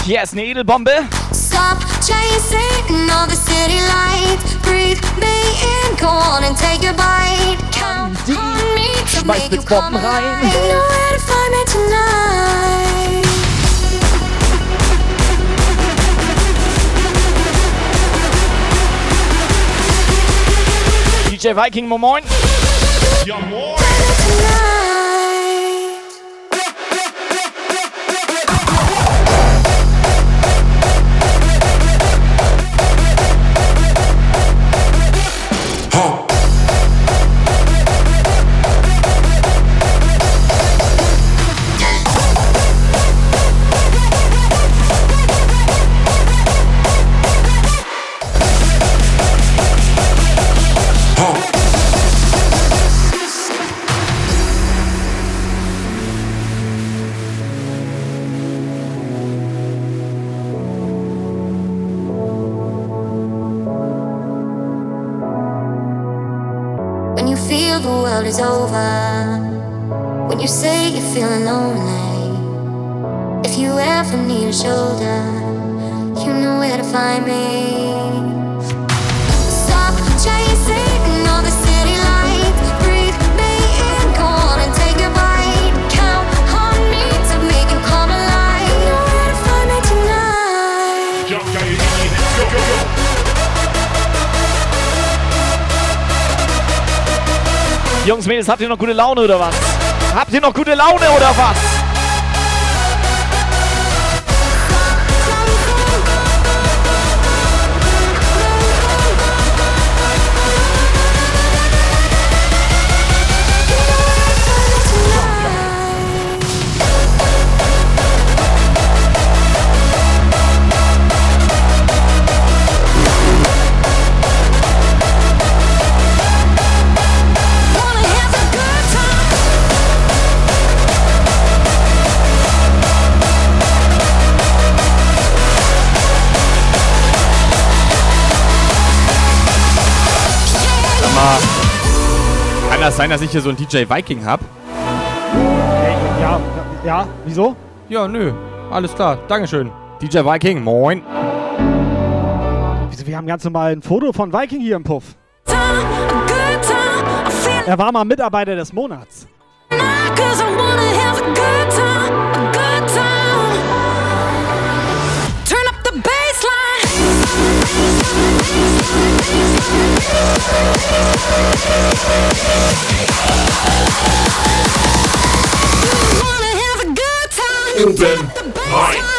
Hier ist eine Edelbombe. Stop chasing all the city lights. Breathe me in, go on and take a bite. Count on me to make you come rein. You know where to find me tonight. DJ Viking, moin moin. Ja, moin. Habt ihr noch gute Laune oder was? Habt ihr noch gute Laune oder was? Das sein, dass ich hier so einen DJ Viking hab? Ja, ja, wieso? Ja, nö. Alles klar. Dankeschön. DJ Viking, moin. Wieso, wir haben ganz normal ein Foto von Viking hier im Puff. Er war mal Mitarbeiter des Monats. Cause Open mic.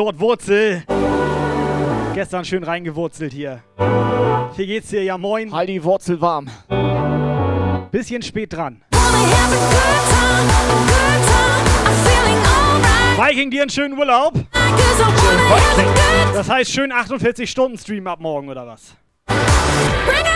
Lord Wurzel. Gestern schön reingewurzelt hier. Wie geht's dir? Ja, moin. Halt die Wurzel warm. Bisschen spät dran. Viking, dir einen schönen Urlaub. Das heißt, schön 48 Stunden Stream ab morgen, oder was? Uni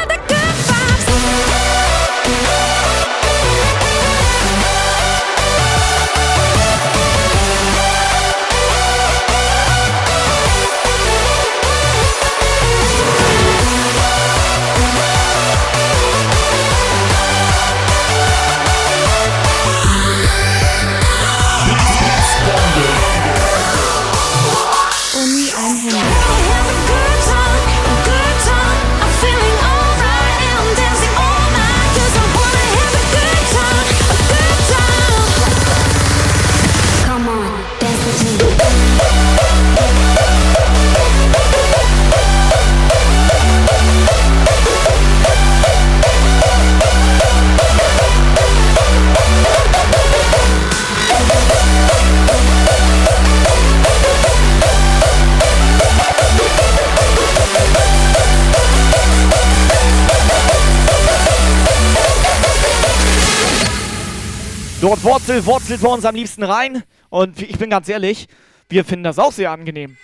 Wurzel wurzelt bei uns am liebsten rein. Und ich bin ganz ehrlich, wir finden das auch sehr angenehm.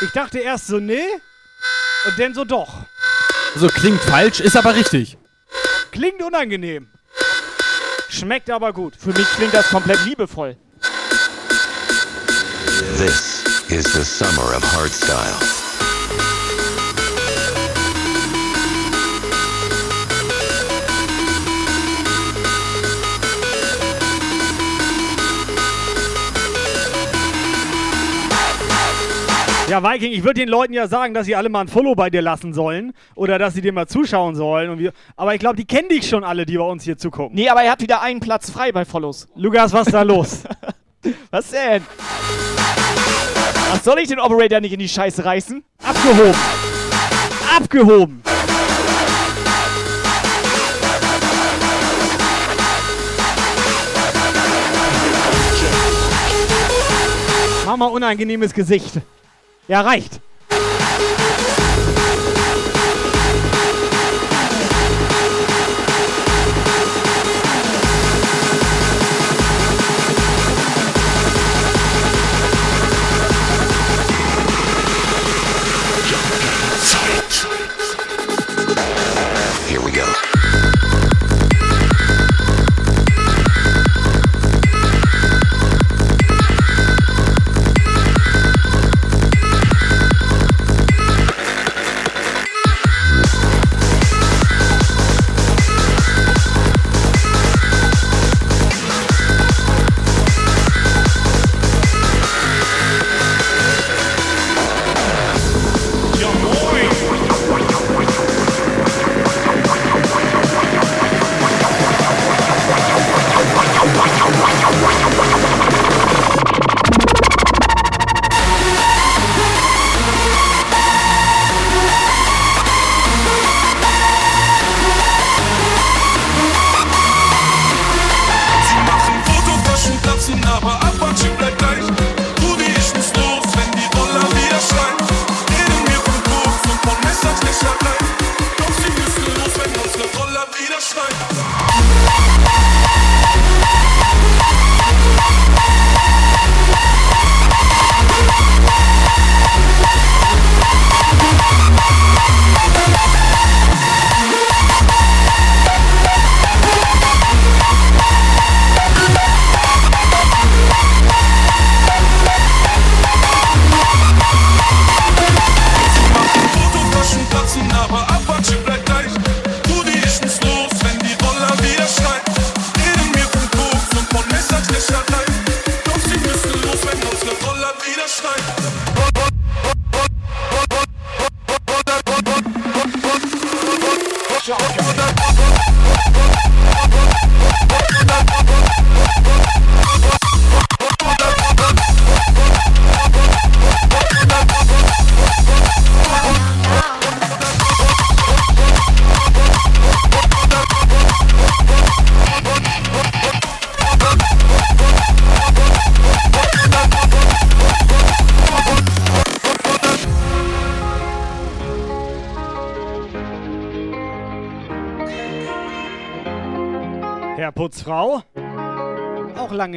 Ich dachte erst so, nee. Und dann so doch. So klingt falsch, ist aber richtig. Klingt unangenehm. Schmeckt aber gut. Für mich klingt das komplett liebevoll. This is the summer of hardstyle. Ja, Viking, ich würde den Leuten ja sagen, dass sie alle mal ein Follow bei dir lassen sollen. Oder dass sie dir mal zuschauen sollen. Wir, aber ich glaube, die kennen dich schon alle, die bei uns hier zugucken. Nee, aber er hat wieder einen Platz frei bei Follows. Lukas, was ist da los? (laughs) Was denn? Was soll ich den Operator nicht in die Scheiße reißen? Abgehoben. Abgehoben. Mach mal unangenehmes Gesicht. Ja, reicht.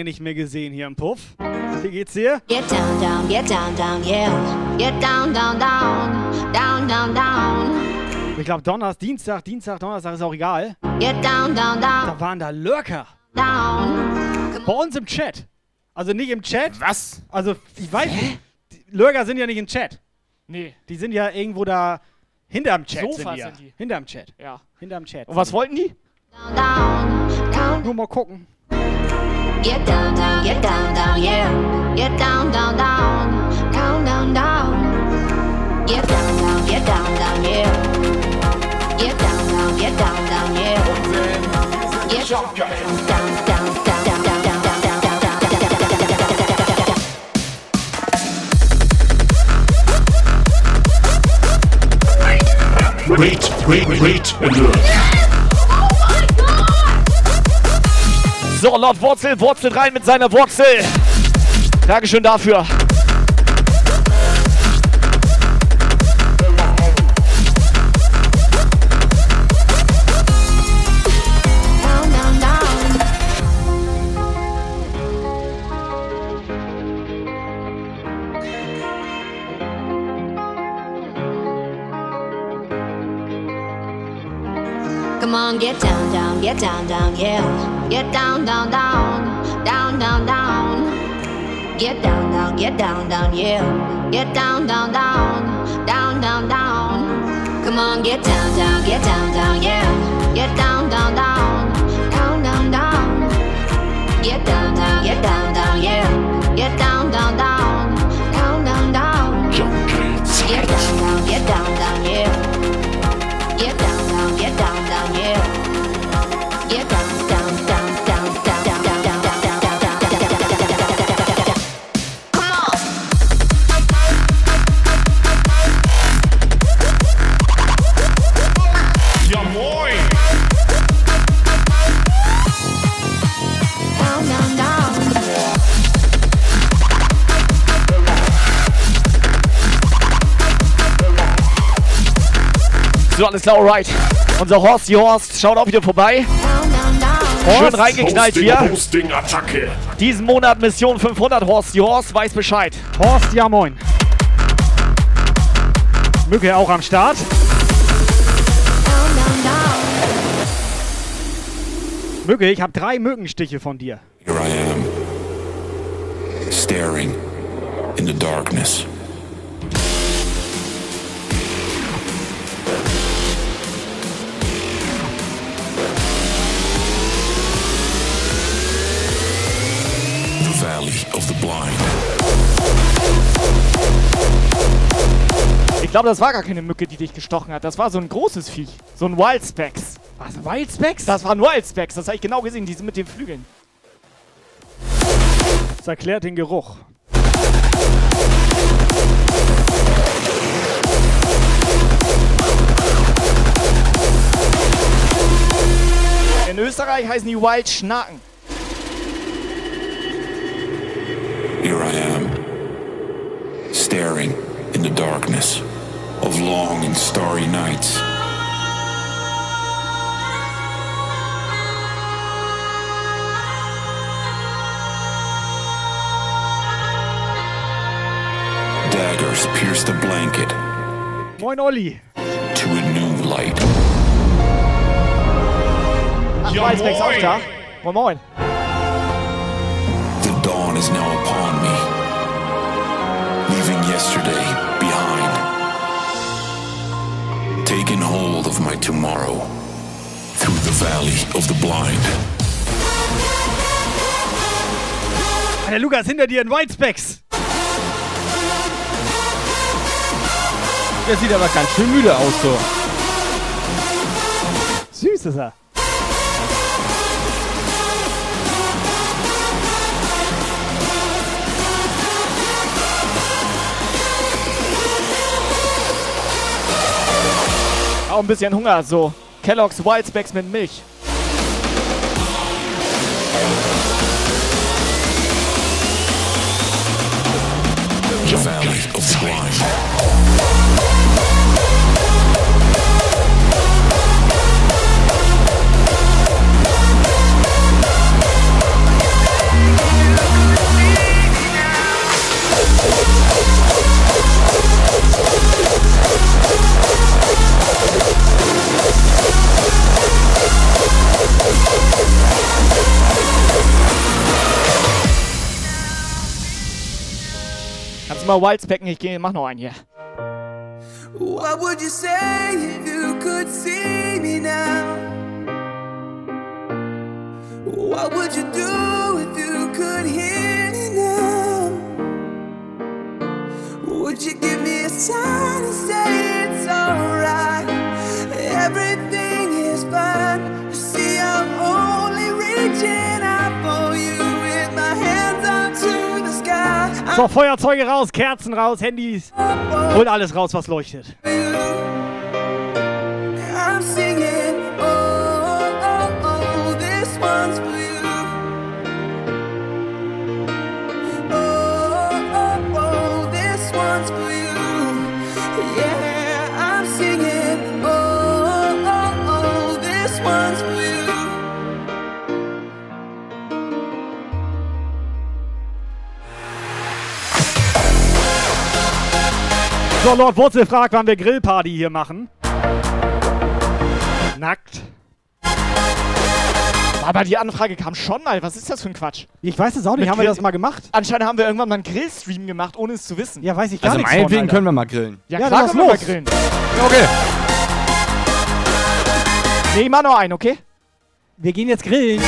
Nicht mehr gesehen hier im Puff. Wie geht's dir? Get down, down, get down, down, yeah. Get down, down, down, down, down, down. Ich glaube Donnerstag, Dienstag, Dienstag, Donnerstag ist auch egal. Get down, down, down, Da waren da Lurker. down. Bei uns im Chat. Also nicht im Chat. Was? Also ich weiß nicht. Die Lurker sind ja nicht im Chat. Nee. Die sind ja irgendwo da hinterm Chat. Sofa sind, die sind die. Hinterm Chat. Ja. Hinterm Chat. Und was wollten die? Nur mal gucken. Get down, down, get down, down, yeah. Get down, down, down, down, down, down. Get down, down, get down, down, yeah. Get down, down, get down, down, yeah. Get down, down, down, down, down. down. Wait, wait, rate, rate, alert. So, Lord Wurzel wurzelt rein mit seiner Wurzel. Dankeschön dafür. Come get down, down, get down, down, yeah. Get down, down, down, down, down, down. Get down, down, get down, down, yeah. Get down, down, down, down, down, down. Come on, get down, down, get down, down, yeah. Get down, down, down, So, alles klar, alright. Unser Horst Horst schaut auch wieder vorbei. Schön reingeknallt Hosting, hier. Hosting, Attacke. Diesen Monat Mission 500 Horst Horst weiß Bescheid. Horst, ja moin. Mücke auch am Start. Mücke, ich habe drei Mückenstiche von dir. Here I am, staring in the darkness. Ich glaube, das war gar keine Mücke, die dich gestochen hat. Das war so ein großes Viech. So ein Wildspex. Was, Wildspex? Das war ein Wildspex. Das habe ich genau gesehen. Die sind mit den Flügeln. Das erklärt den Geruch. In Österreich heißen die Wild Schnaken. Staring in the darkness of long and starry nights. Daggers pierce the blanket Moin Olli. to a new light. Ach, Ja, Wildspex auch moin. da. Moin Moin. The dawn is now upon me, leaving yesterday behind. Taking hold of my tomorrow through the valley of the blind. Alter Lukas, hinter dir ein Whitespecs. Der sieht aber ganz schön müde aus so. Süß ist er. Auch ein bisschen Hunger. So. Kellogg's Wildspecs mit Milch. Valley of the du mal Wildspecken? Ich geh, mach noch einen hier. What would you say if you could see me now? What would you do if you could hear me now? Would you give me a sign and say it's alright? Everything is fine. You see, I'm only reaching So, Feuerzeuge raus, Kerzen raus, Handys. Holt alles raus, was leuchtet. So, Lord Wurzel fragt, wann wir Grillparty hier machen. Nackt. Aber die Anfrage kam schon mal. Was ist das für ein Quatsch? Ich weiß es auch nicht. Mit Haben wir Grill- das mal gemacht? Anscheinend haben wir irgendwann mal einen Grillstream gemacht, ohne es zu wissen. Ja, weiß ich gar Also nichts von, meinetwegen Alter. können wir mal grillen. Ja, Ja, klar können wir mal grillen. Okay. Nee, ich mach noch einen, okay? Wir gehen jetzt grillen.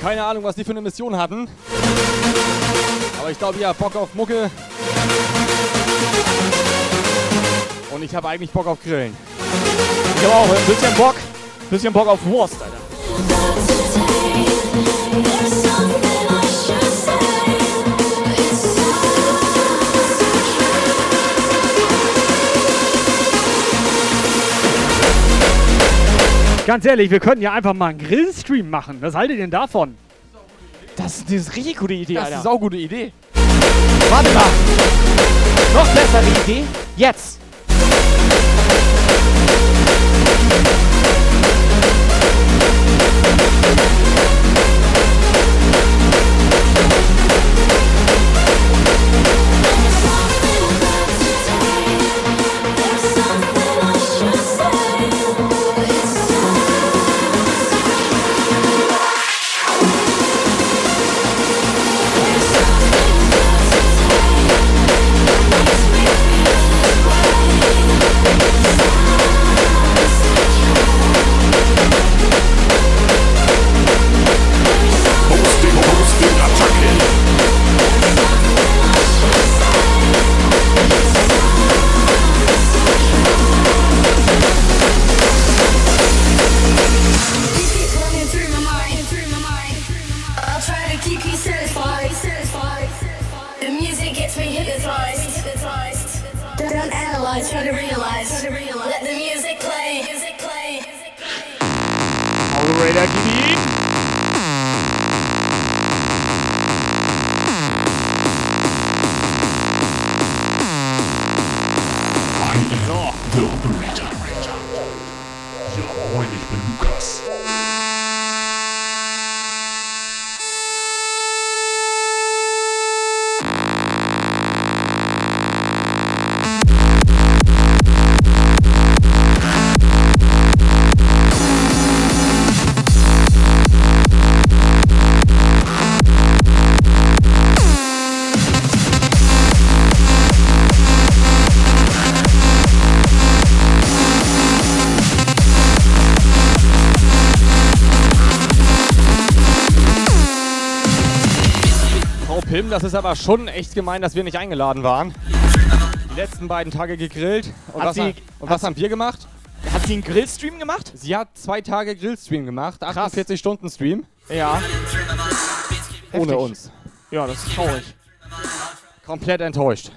Keine Ahnung, was die für eine Mission hatten. Aber ich glaube, ihr habt Bock auf Mucke. Und ich habe eigentlich Bock auf Grillen. Ich habe auch ein bisschen Bock. Bisschen Bock auf Wurst, Alter. Ganz ehrlich, wir könnten ja einfach mal einen Grillstream machen. Was haltet ihr denn davon? Das ist eine richtig gute Idee, Das Alter. ist eine saugute Idee. Warte mal. Noch bessere Idee. Jetzt. Das ist aber schon echt gemein, dass wir nicht eingeladen waren. Die letzten beiden Tage gegrillt. Und, was, sie- ha- und was haben wir gemacht? Hat sie einen Grillstream gemacht? Sie hat zwei Tage Grillstream gemacht, 48 Stunden Stream. Ja. Ohne Heftig. uns. Ja, das ist traurig. Komplett enttäuscht.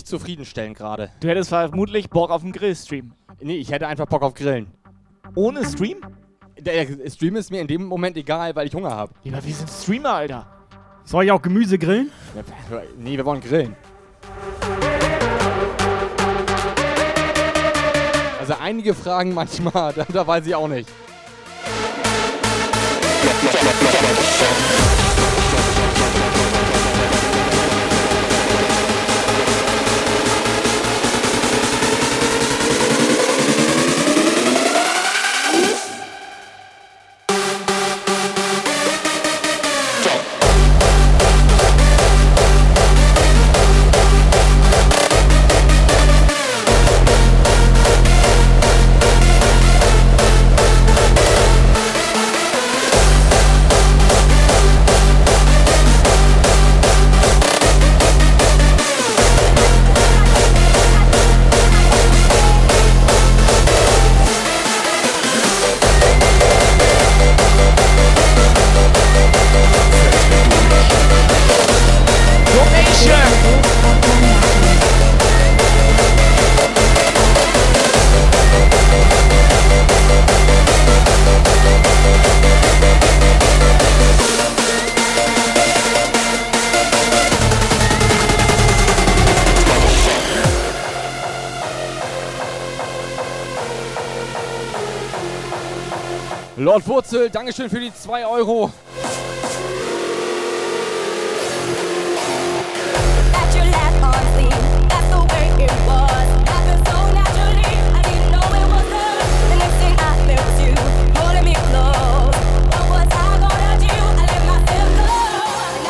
Nicht zufriedenstellend gerade. Du hättest vermutlich Bock auf einen Grillstream. Nee, ich hätte einfach Bock auf Grillen. Ohne Stream? Der Stream ist mir in dem Moment egal, weil ich Hunger habe. Ja, wir sind Streamer, Alter. Soll ich auch Gemüse grillen? Nee, wir wollen grillen. Also einige Fragen manchmal, (laughs) da, da weiß ich auch nicht.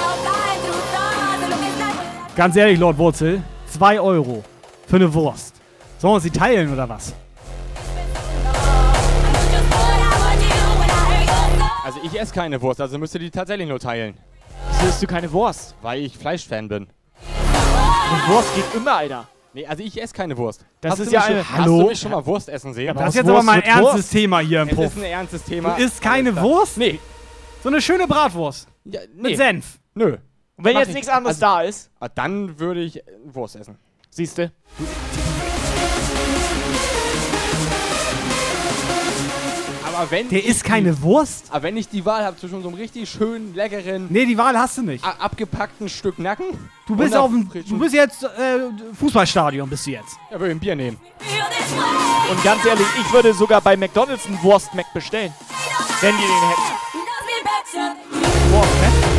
I'm flying through stars and it's not Ganz ehrlich, Lord Wurzel, 2 Euro für eine Wurst. Sollen wir uns die teilen oder was? Ich esse keine Wurst, also müsst ihr die tatsächlich nur teilen. Wieso isst du keine Wurst? Weil ich Fleischfan bin. Und Wurst geht immer, Alter. Nee, also ich esse keine Wurst. Das hast ist du ja mich, eine- Hast Hallo? du mich schon mal Wurst essen sehen? Das ist jetzt aber mal ein ernstes Thema hier im Es Puff. ist ein ernstes Thema. Du isst keine Alles. Wurst? Nee. So eine schöne Bratwurst. Ja, Mit Senf. Nö. Und wenn Mach jetzt ich- nichts anderes also- da ist, Ah, Dann würde ich Wurst essen. siehst du? Aber wenn Der isst keine die, Wurst? Aber wenn ich die Wahl habe zwischen so einem richtig schönen, leckeren, Nee, die Wahl hast du nicht. a- abgepackten Stück Nacken. Du bist auf dem, du bist jetzt äh, Fußballstadion bist du jetzt. Ja, würde ich ein Bier nehmen. Und ganz ehrlich, ich würde sogar bei McDonalds einen Wurst-Mac bestellen. Wenn die den hätten. Wurst, ne?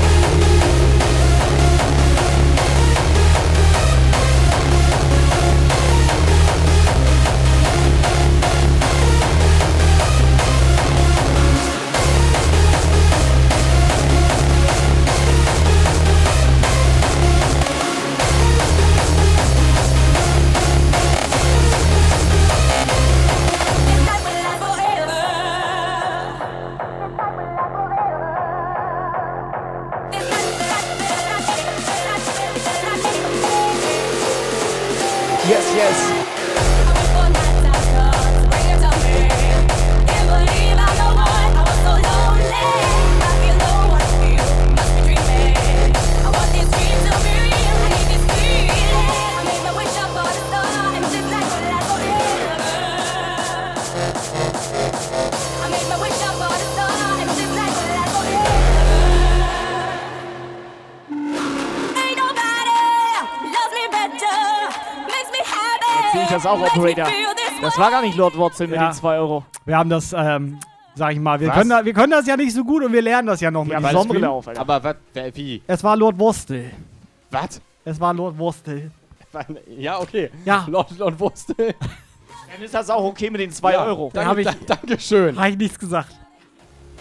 Auch, Operator. Das war gar nicht Lord Wurzel mit Ja. den 2 Euro. Wir haben das, ähm, sag ich mal, wir Was? können, da, wir können das ja nicht so gut und wir lernen das ja noch mit aber dem Sonnenbrille auf, Alter. Aber was, wer- wie? Es war Lord Wurstel. Was? Es war Lord Wurstel. (laughs) Ja, okay. Ja. Lord, Lord Wurstel. Dann ist das auch okay mit den 2 Ja, Euro. Dann hab ich- da, Dankeschön. Habe ich nichts gesagt.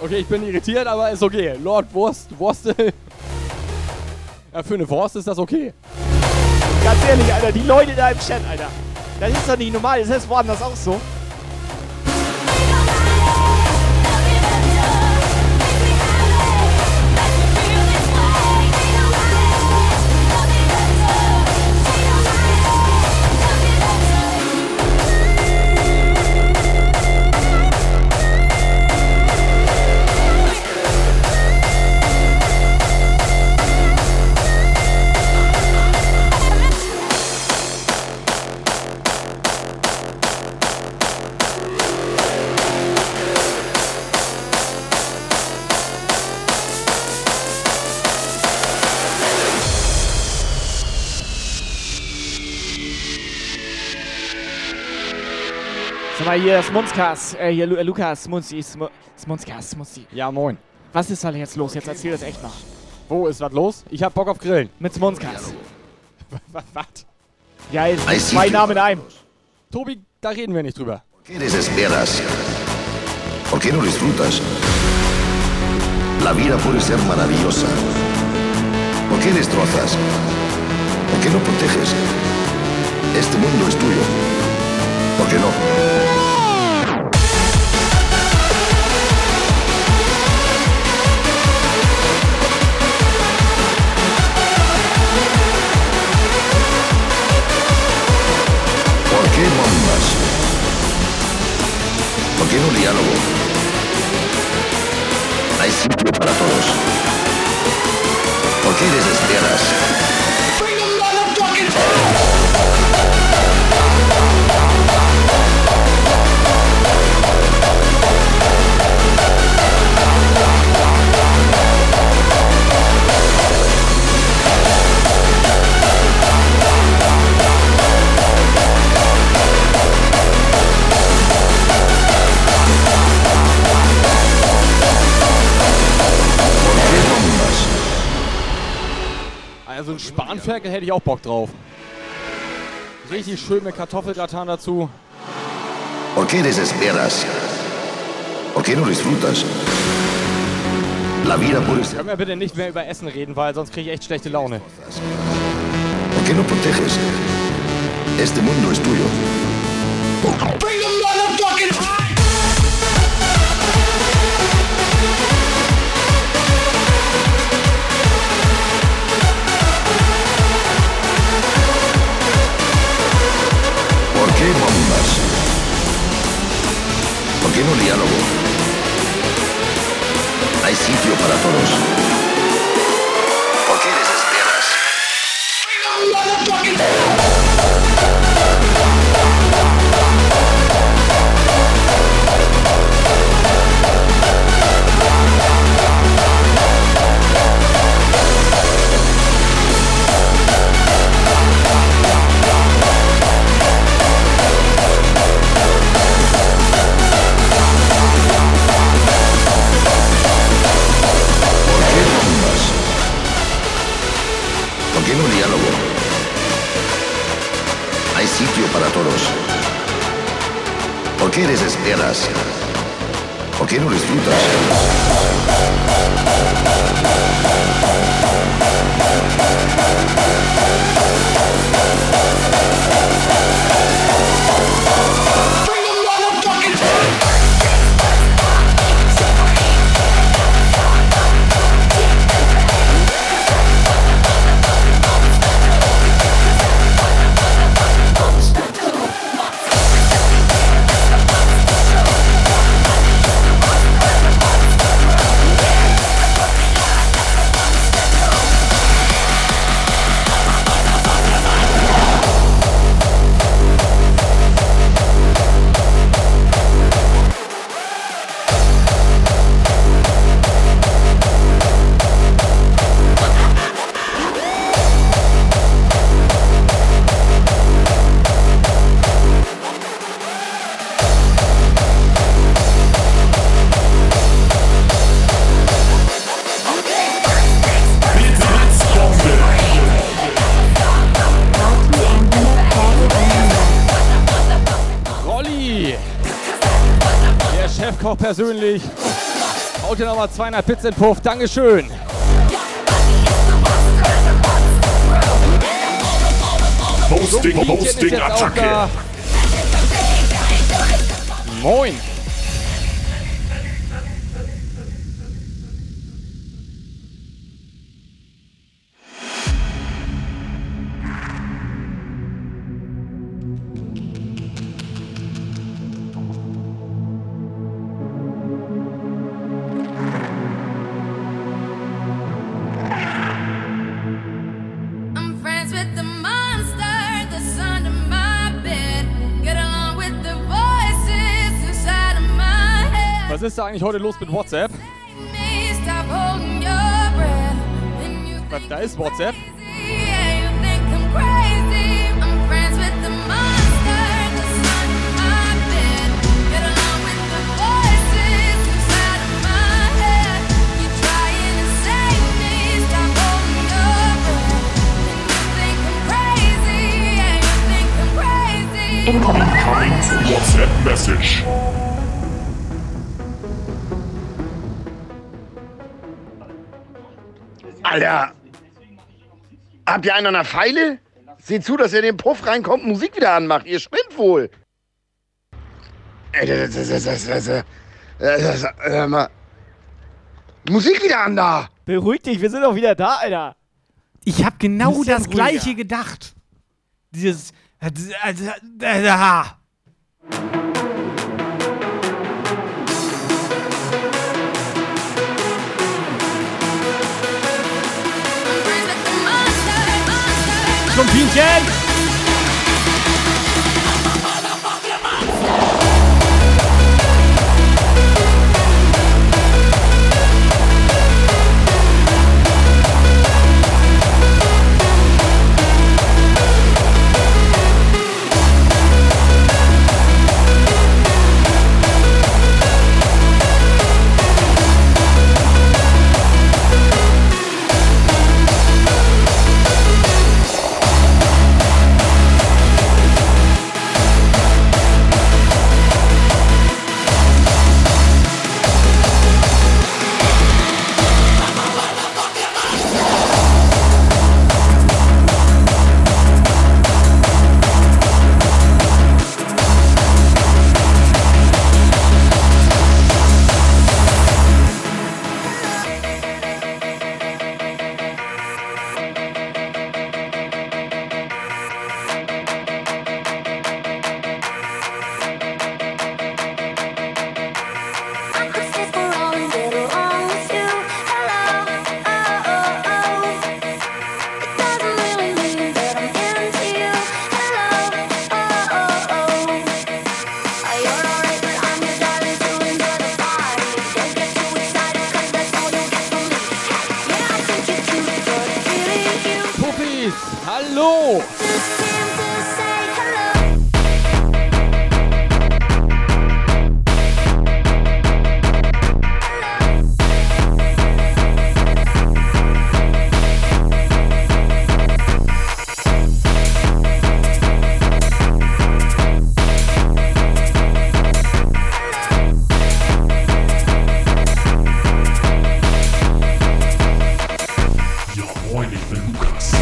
Okay, ich bin irritiert, aber ist okay. Lord Wurst, Wurstel. Ja, für eine Wurst ist das okay. Ganz ehrlich, Alter, die Leute da im Chat, Alter. Das ist doch nicht normal, ist das woanders auch so? Mal hier, Smunskas, äh, hier Lu äh, Lukas, Smunzi, Smu Smunskas, Smunzi. Ja, moin. Was ist da jetzt los? Jetzt erzähl das echt mal. Wo ist was los? Ich hab Bock auf Grillen. Mit Smunskas. (laughs) Was? was? Ja, jetzt I see zwei you. Namen in einem. Tobi, da reden wir nicht drüber. ¿Qué desesperas? ¿Por qué no disfrutas? La vida puede ser maravillosa. ¿Por qué destrozas? ¿Por qué no proteges? Este mundo es tuyo. ¿Por qué no? ¿Por qué bombas? ¿Por qué no diálogo? Hay sitio para todos. ¿Por qué desesperas? Also ein Spanferkel hätte ich auch Bock drauf. Richtig schön mit Kartoffelgratin dazu. ¿Por qué desesperas? ¿Por qué no disfrutas? La vida puede ser. Können wir bitte nicht mehr über Essen reden, weil sonst kriege ich echt schlechte Laune. ¿Por qué no proteges? Este mundo es tuyo. Qué bombas? ¿Por qué no diálogo? Hay sitio para todos. Para todos. ¿Por qué desesperas? ¿Por qué no disfrutas? Persönlich. Haut dir nochmal 200 Bits in Puff. Dankeschön. Posting, Posting, Attacke. Moin. eigentlich heute los mit WhatsApp? Da ist WhatsApp. Incoming WhatsApp message. Alter, habt ihr einen an der Pfeile? Seht zu, dass ihr den Puff reinkommt, und Musik wieder anmacht. Ihr spinnt wohl. Musik wieder an da. Beruhig dich, wir sind doch wieder da, Alter. Ich hab genau das, ja gleiche gedacht. Dieses. Äh, äh, 今天。Ja, moin, ich bin Lukas.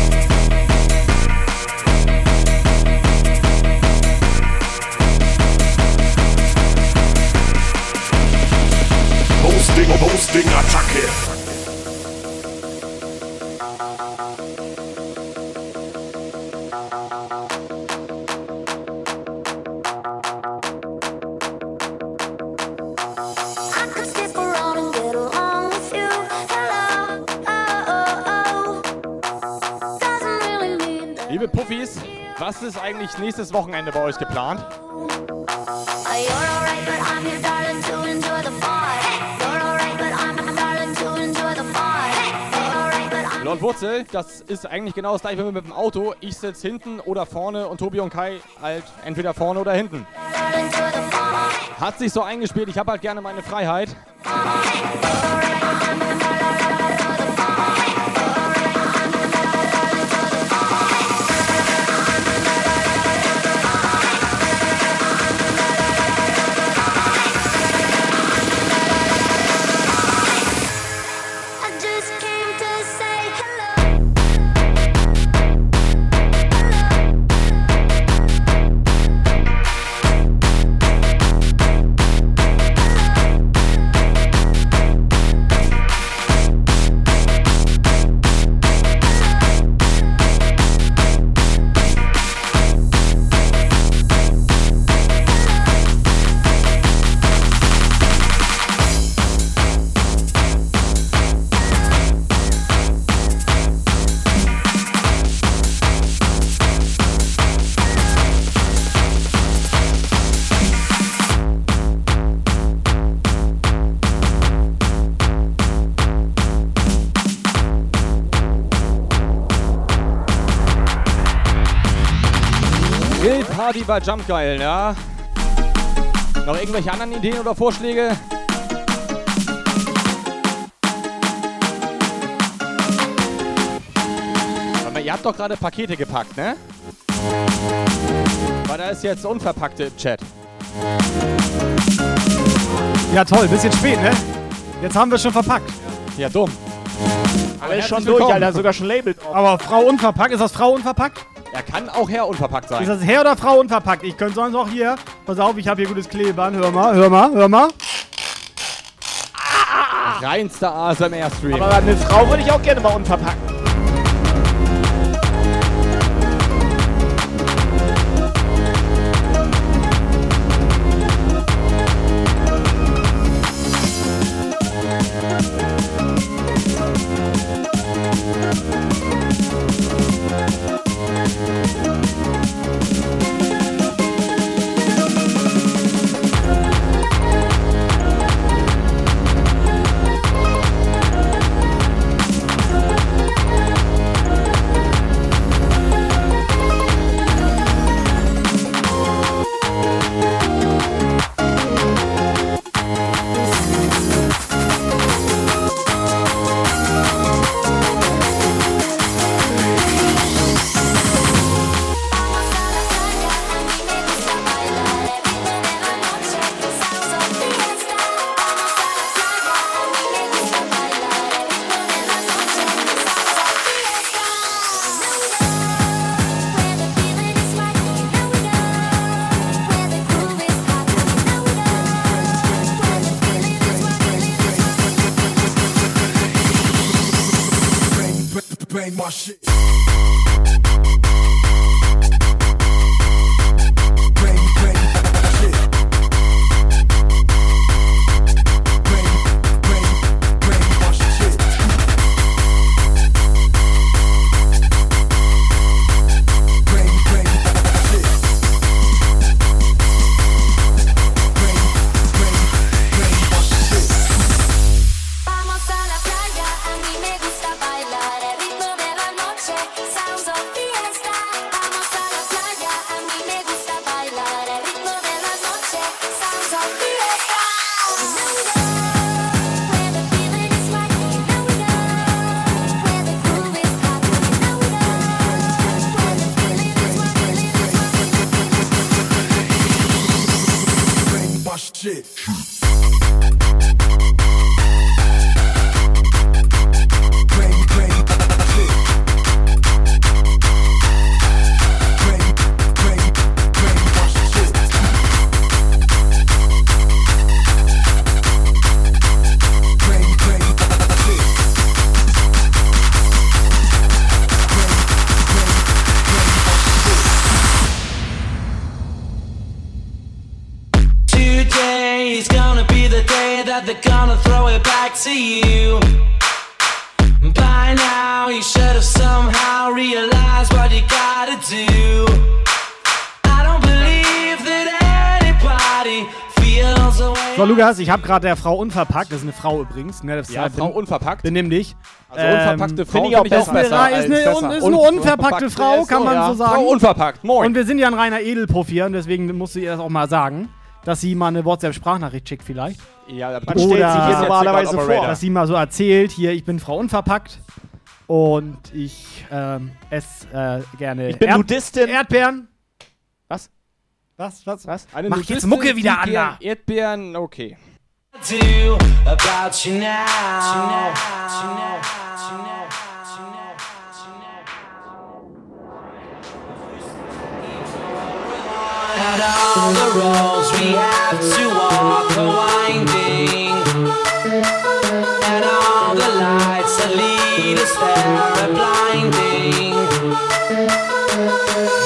Hosting, Hosting, Attacke. Ist eigentlich nächstes Wochenende bei euch geplant? Lord Wurzel, das ist eigentlich genau das gleiche wie mit dem Auto. Ich sitze hinten oder vorne und Tobi und Kai halt entweder vorne oder hinten. Hat sich so eingespielt, ich habe halt gerne meine Freiheit. Bei Jump Geil, ja? Noch irgendwelche anderen Ideen oder Vorschläge? Aber ihr habt doch gerade Pakete gepackt, ne? Weil da ist jetzt Unverpackte im Chat. Ja, toll, bisschen spät, ne? Jetzt haben wir schon verpackt. Ja, dumm. Aber ist schon durch. Alter, sogar schon labelt. Aber Frau unverpackt, ist das Frau unverpackt? Er kann auch Herr unverpackt sein. Ist das Herr oder Frau unverpackt? Ich könnte sonst auch hier. Pass auf, ich habe hier gutes Klebern. Hör mal, hör mal, hör mal. Reinster ASMR-Stream. Aber eine Frau würde ich auch gerne mal unverpacken. To you. By now, you should have somehow realized what you gotta do. I don't believe that anybody feels the way. So, Lukas, ich habe gerade der Frau unverpackt, das ist eine Frau übrigens, ne? Das Ja, heißt, Frau unverpackt. Benimm dich. Also unverpackte Frau finde ich auch finde ich besser. auch besser Ist eine, als ist eine, besser. ist eine unverpackte Frau, kann man ja. so sagen. Frau unverpackt, moin. Und wir sind ja ein reiner Edelprofi und deswegen musst du ihr das auch mal sagen, dass sie mal eine WhatsApp-Sprachnachricht schickt vielleicht. Ja, aber Man Oder sich hier normalerweise vor. dass sie mal so erzählt, hier, ich bin Frau unverpackt und ich ähm, esse äh, gerne Ich bin Nudistin. Erdbeeren. Was? Was, was, was? Eine Mach Nudistin, jetzt Mucke wieder an da. Erdbeeren, okay. do about you now. Out all the roads we have to walk are winding, and all the lights that lead us there are blinding.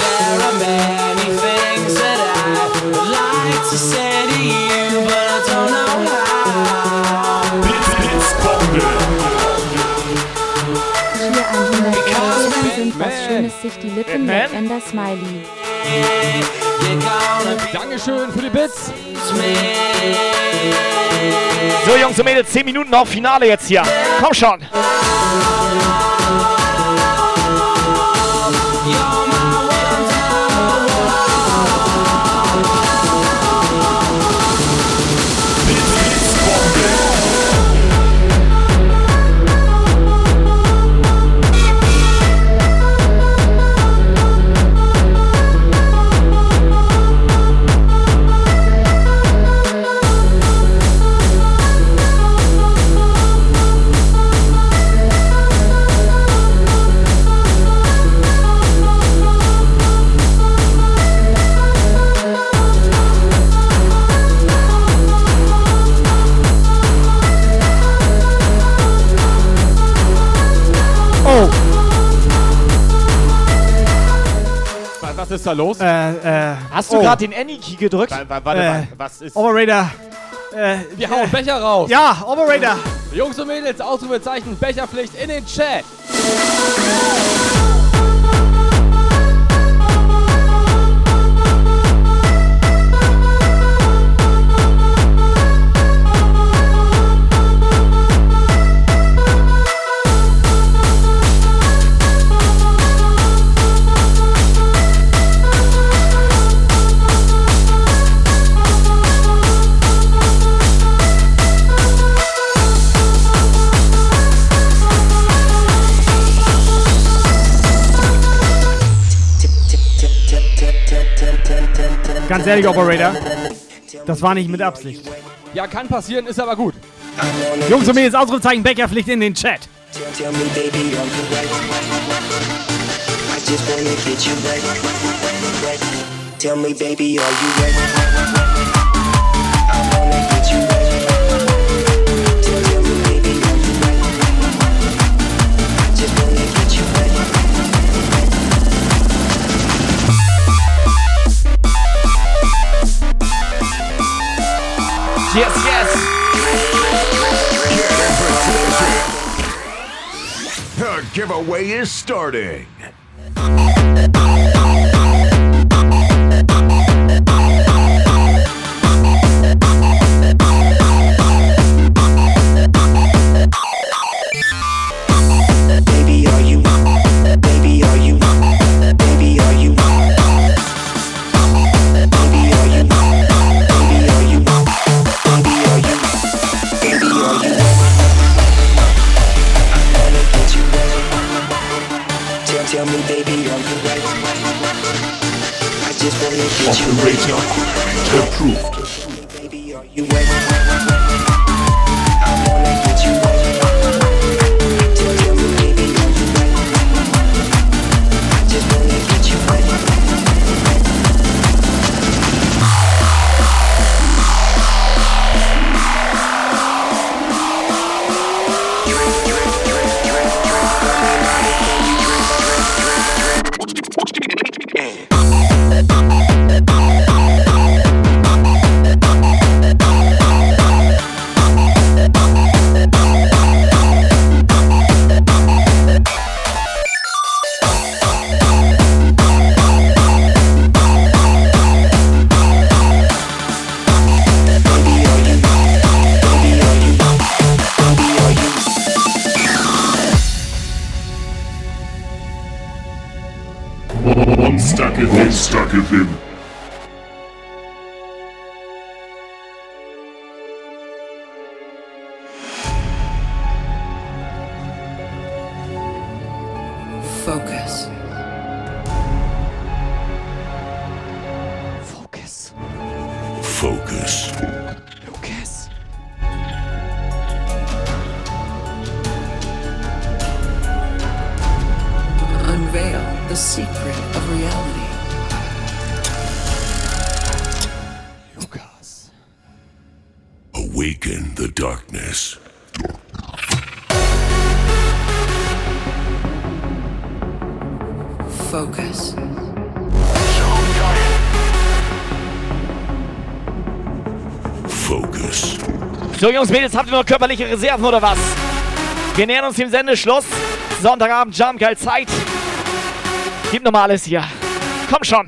There are many things that I would like to say to you, but I don't know how. Hier 100 sind was Schönes, sich die Lippen leckt an der Smiley. Dankeschön für die Bits. So, Jungs und Mädels, 10 Minuten noch, Finale jetzt hier. Komm schon. Ist da los? äh, äh. Hast du oh. gerade den Any-Key gedrückt? Wa- wa- Warte Äh, mal, was ist... Operator. Äh, Wir hauen Becher raus. ja, Operator. Jungs und Mädels, Ausrufezeichen, Becherpflicht in den Chat. Ganz ehrlich, Operator. Das war nicht mit Absicht. Ja, kann passieren, ist aber gut. Jungs und Mädels, Ausrufezeichen, Bäckerpflicht in den Chat. Tell me, baby, are you right? I just wanna get you right. Tell me, baby, are you right? Yes, yes. The giveaway is starting. Operator approved. So, Jungs, Mädels, habt ihr noch körperliche Reserven oder was? Wir nähern uns dem Sendeschluss. Sonntagabend, Jump, geil Zeit. Gib noch mal alles hier. Komm schon.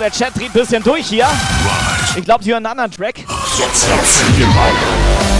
Der Chat dreht ein bisschen durch hier. Ich glaube, sie hören einen anderen Track. Jetzt wird's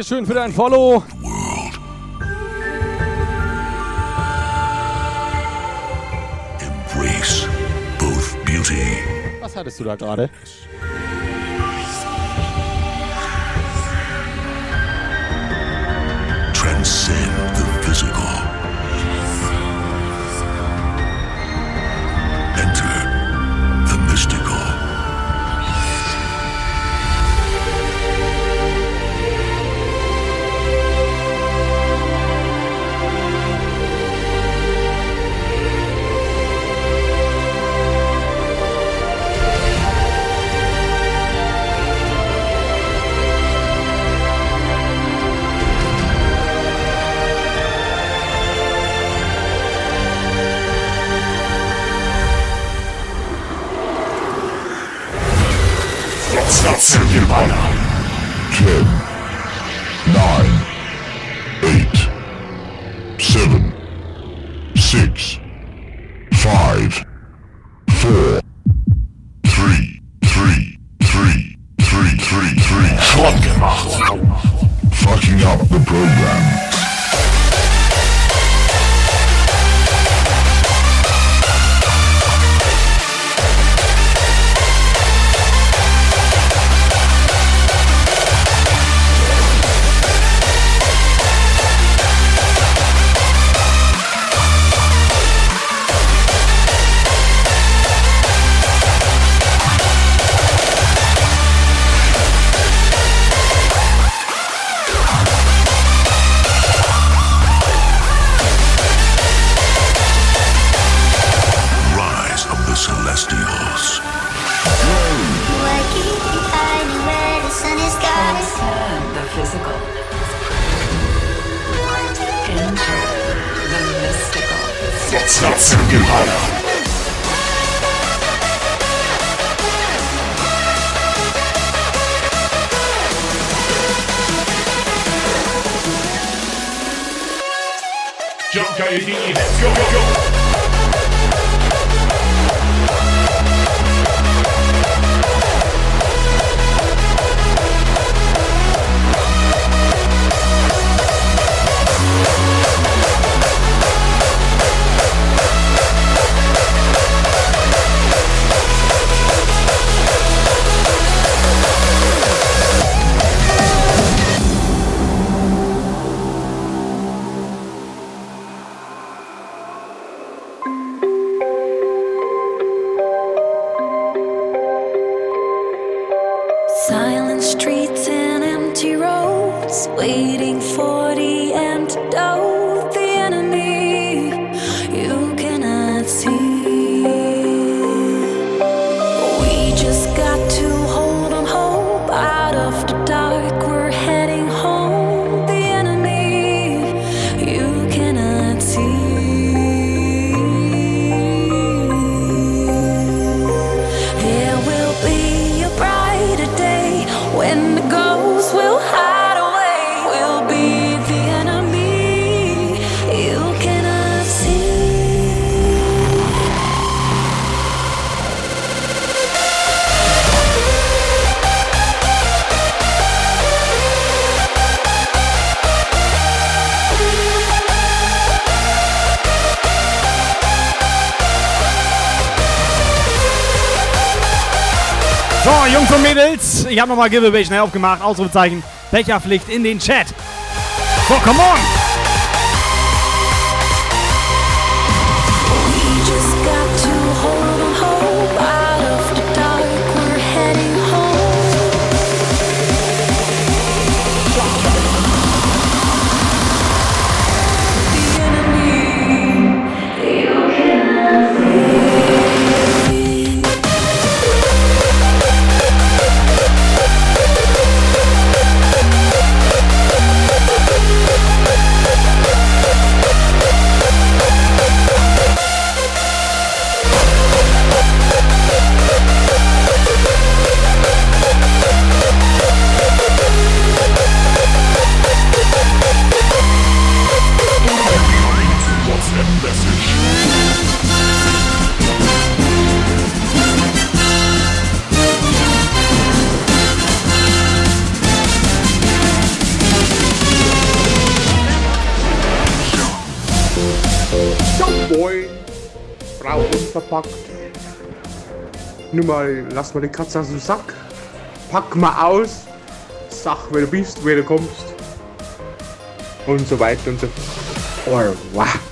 Dankeschön für dein Follow. Was hattest du da gerade? Transcend the physical. Enter the mystical. Stacja Niebana 10 9 Ich habe nochmal Giveaway schnell aufgemacht. Ausrufezeichen. Becherpflicht in den Chat. So, come on! pack. Nun mal, lass mal den Katze aus dem Sack. Pack mal aus. Sag, wer du bist, wer du kommst. Und so weiter und so fort. Oh, wow.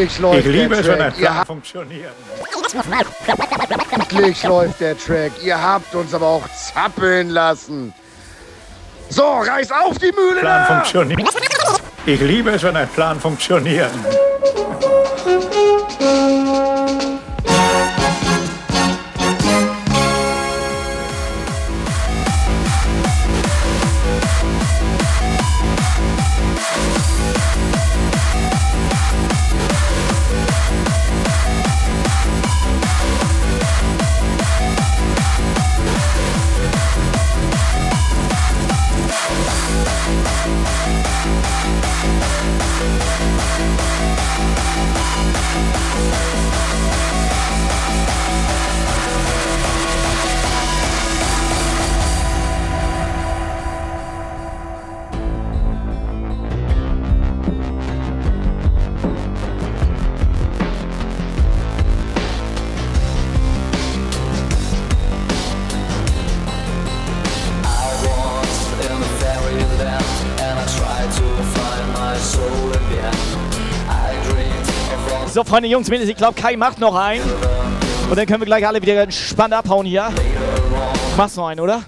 Endlich läuft Ich liebe der es, wenn Track. ein Ihr Plan habt, funktioniert. endlich läuft der Track. Ihr habt uns aber auch zappeln lassen. So, reiß auf die Mühle Plan da! funktioniert. Ich liebe es, wenn ein Plan funktioniert. Freunde, Jungs, Mädels, ich glaube, Kai macht noch einen. Und dann können wir gleich alle wieder entspannt abhauen hier. Machst noch einen, oder?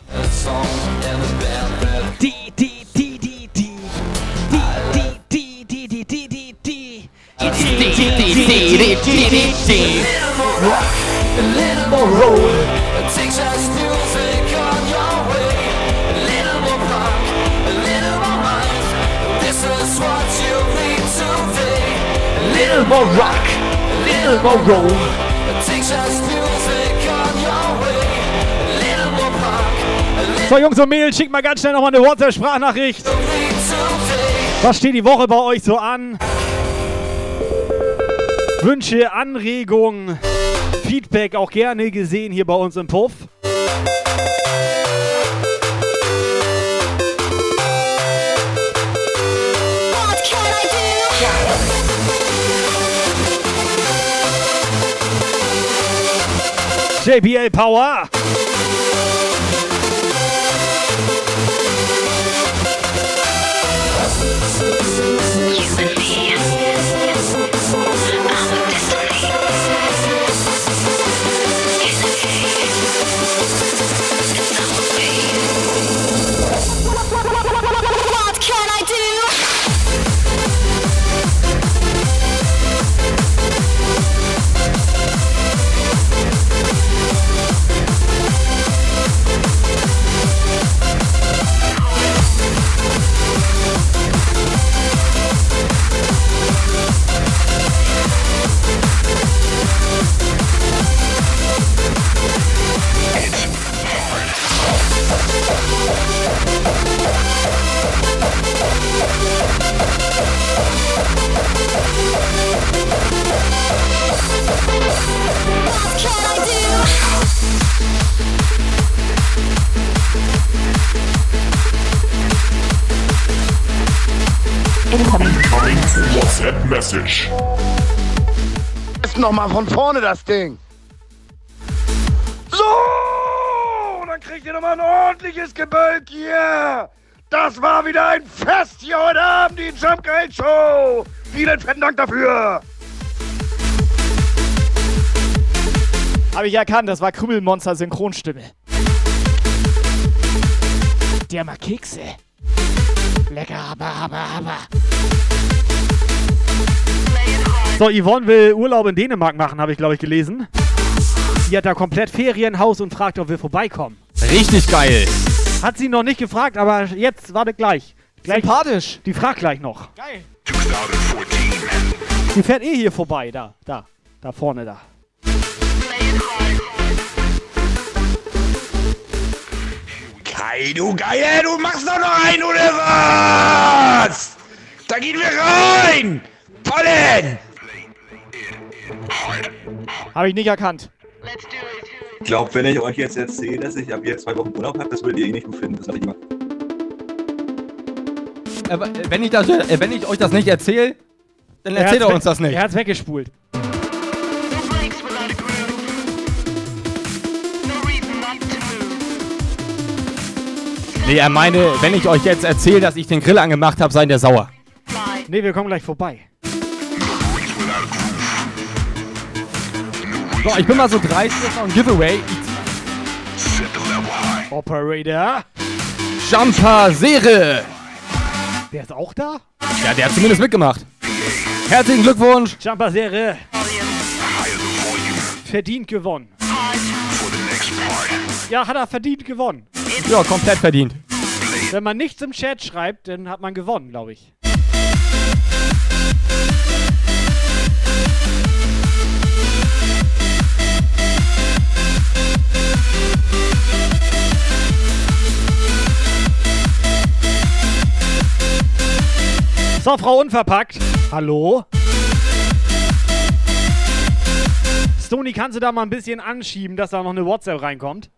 Die, die, die, die, die. Die, die, die, die, die, die, die, die. Die, die, die, die, die, die, die. A little more roll. Texas music on your way. A little more rock, a little more mind. This is what you need today. A little more rock, little more roll. So, Jungs und Mädels, schickt mal ganz schnell nochmal eine WhatsApp-Sprachnachricht. Was steht die Woche bei euch so an? Wünsche, Anregungen, Feedback auch gerne gesehen hier bei uns im Puff. JBL Power. WhatsApp Message. Ist nochmal von vorne das Ding. Show. Vielen fetten Dank dafür. Habe ich erkannt, das war Krümelmonster Synchronstimme. Der mag Kekse. Lecker, aber, aber, aber. So, Yvonne will Urlaub in Dänemark machen, habe ich glaube ich gelesen. Die hat da komplett Ferienhaus und fragt, ob wir vorbeikommen. Richtig geil. Hat sie noch nicht gefragt, aber jetzt, warte gleich. Gleich Sympathisch. Die fragt gleich noch. Geil. Die fährt eh hier vorbei, da, da, da vorne da. Kai, du Geier, du machst doch noch einen, oder was? Da gehen wir rein! Pollen! Habe ich nicht erkannt. Ich glaube, wenn ich euch jetzt erzähle, dass ich ab jetzt zwei Wochen Urlaub habe, das würdet ihr eh nicht gut finden. Das habe ich gemacht. Äh, wenn, ich das, äh, wenn ich euch das nicht erzähle, dann Er erzählt hat's er uns das nicht. Er hat's weggespult. Nee, er meine, wenn ich euch jetzt erzähle, dass ich den Grill angemacht habe, seid ihr sauer. Nee, wir kommen gleich vorbei. So, ich bin mal so dreist, jetzt noch ein Giveaway. Operator. Jumper Sere. Der ist auch da? Ja, der hat zumindest mitgemacht. Herzlichen Glückwunsch. Jumper Serie. Verdient gewonnen. Ja, hat er verdient gewonnen. Ja, komplett verdient. Wenn man nichts im Chat schreibt, dann hat man gewonnen, glaube ich. So, Frau Unverpackt. Hallo? Stony, kannst du da mal ein bisschen anschieben, dass da noch eine WhatsApp reinkommt?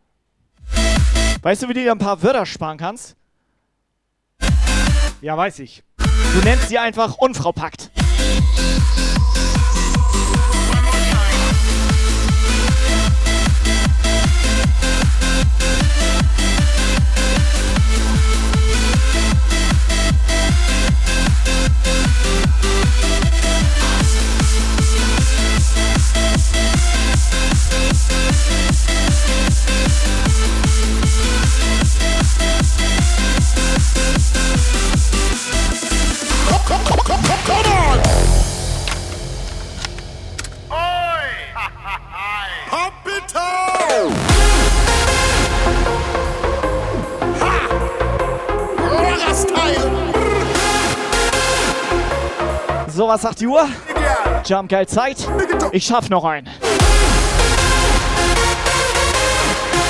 Weißt du, wie du dir ein paar Wörter sparen kannst? Ja, weiß ich. Du nennst sie einfach Unfrau Packt. Bye. So, was sagt die Uhr? Jump geil Zeit. Ich schaff noch einen.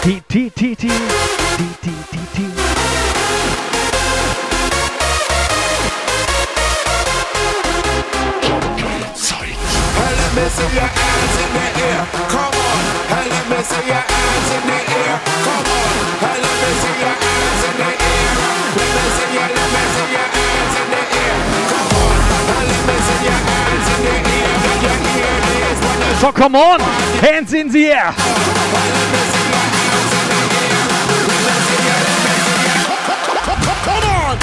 Ti, ti. Hey, let me see your hands in the air. Come on. Me see your hands your hands in the air. So, come on! Hands in the air! Come on,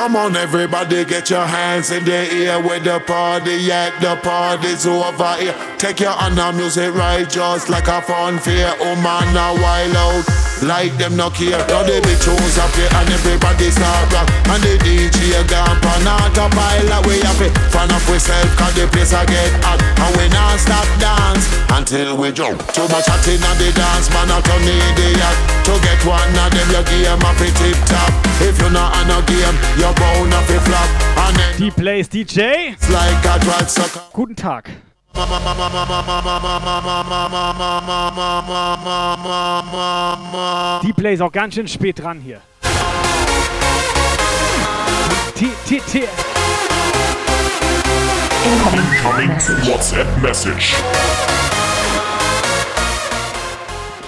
Come on, everybody, get your hands in the air with the party at the party's over here. Take your honor music right, just like a fun fair. Oh man, now wild out. Like them no care. Now the big tunes up here and everybody start rock. And the DJ gone pan out a pile we have it. Fan up we self cause the place I get hot. And we non stop dance until we jump. Too much chatting on the dance, man, I turn idiot. To get one of them, your game up it tip top. If you're not on a game, you're bound to flop. And then Die Plays DJ. like a drug sucker. Guten Tag. Die Play ist auch ganz schön spät dran hier. Incoming WhatsApp Message.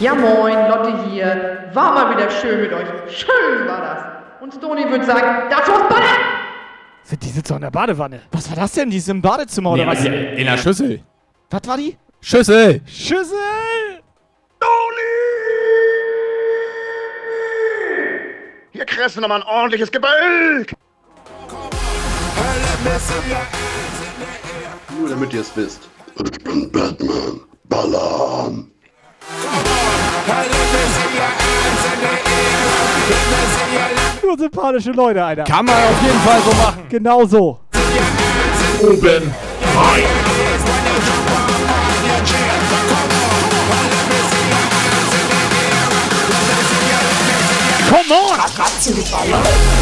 Ja moin, Lotte hier. War mal wieder schön mit euch. Schön war das. Und Stony würde sagen, das war's Balle! Sind die sitzen in der Badewanne? Was war das denn? Die ist im Badezimmer oder Nee, was? in, der Schüssel. Was war die? Schüssel! Schüssel! Hier kriegst du nochmal ein ordentliches Gebölk. Nur damit ihr es wisst. Ich bin Batman. Ballern. Nur sympathische Leute, Alter. Kann man auf jeden Fall so machen. Genau so. Oben rein. Come on!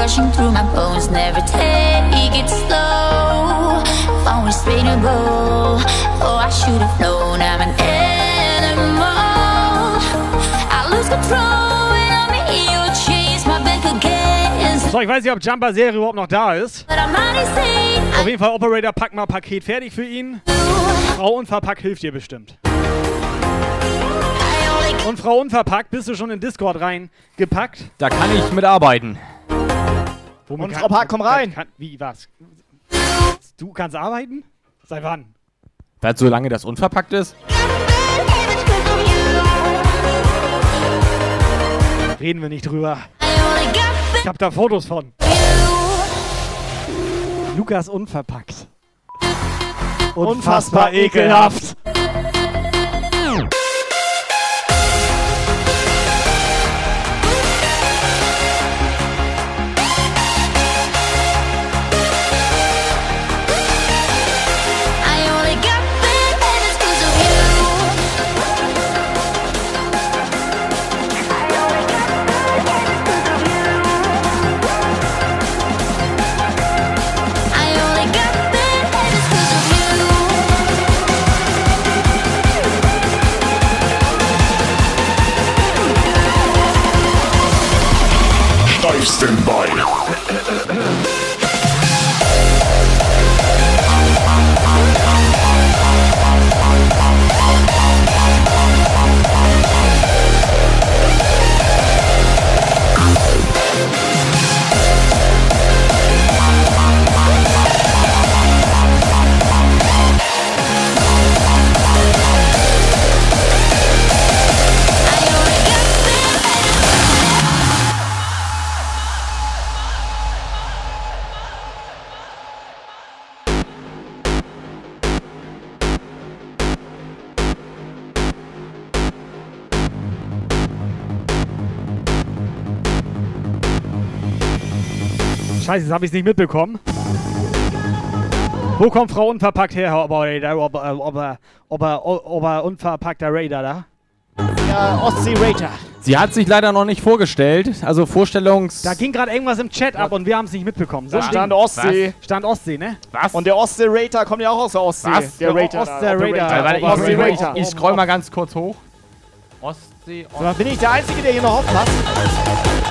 Rushing through my bones. Never take it slow. Always ready to go. Oh, I should have known I'm an animal. I lose control when I'm in your chase. My back against. So, ich weiß nicht, ob Jumper Serie überhaupt noch da ist. Auf jeden Fall, Operator, pack mal Paket fertig für ihn. Frau Unverpackt hilft dir bestimmt. Und Frau Unverpackt, bist du schon in Discord reingepackt? Da kann ich mitarbeiten. Womit kann- Frau Park, komm rein. Kann, wie, was? Du kannst arbeiten? Seit wann? Weil solange das unverpackt ist? Reden wir nicht drüber. Ich hab da Fotos von. Lukas unverpackt. Unfassbar ekelhaft. Scheiße, jetzt hab ich's nicht mitbekommen. Wo kommt Frau Unverpackt her, Herr Operator? Ober, Ober, Ober, Ober, Ober Unverpackter Raider da? Ja, Ostsee Raider. Sie hat sich leider noch nicht vorgestellt. Also Vorstellungs... Da ging gerade irgendwas im Chat ab und wir haben es nicht mitbekommen. So ein stand. Ostsee. Stand Ostsee, ne? Was? Und der Ostsee-Rater kommt ja auch aus der Ostsee. Was? Der Der Rater. Ostsee-. Warte, ich, ich, ich scroll mal ganz kurz hoch. Ostsee, So, dann bin ich der Einzige, der hier noch aufpasst.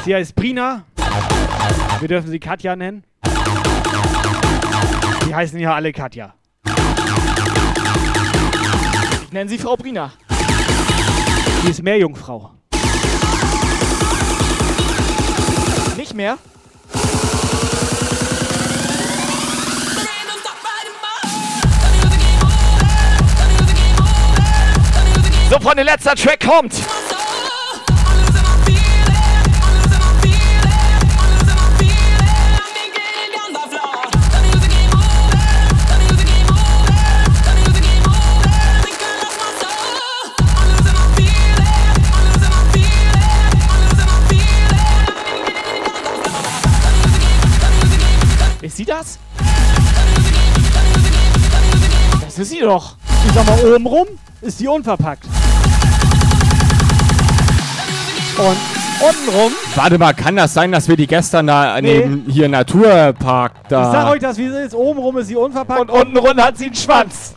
Sie heißt Brina. Wir dürfen sie Katja nennen. Die heißen ja alle Katja. Ich nenne sie Frau Brina. Die ist Meerjungfrau. Nicht mehr? So, Freunde, letzter Track kommt. Ist sie doch. Ich sag mal, oben rum ist die unverpackt. Und unten rum, Warte mal, kann das sein, dass wir die gestern da Nee. neben hier Naturpark da... ich sag euch das, wie es ist. Oben rum ist sie unverpackt. Und unten rund hat sie einen Schwanz.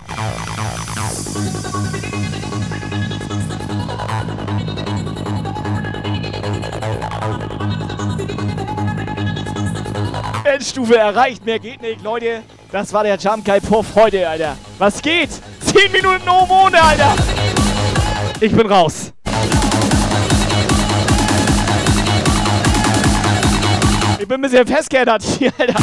Endstufe erreicht, mehr geht nicht, Leute. Das war der Jump Guy Puff heute, Alter. Was geht? 10 Minuten oben ohne, Alter. Ich bin raus. Ich bin ein bisschen festgeändert hier, Alter.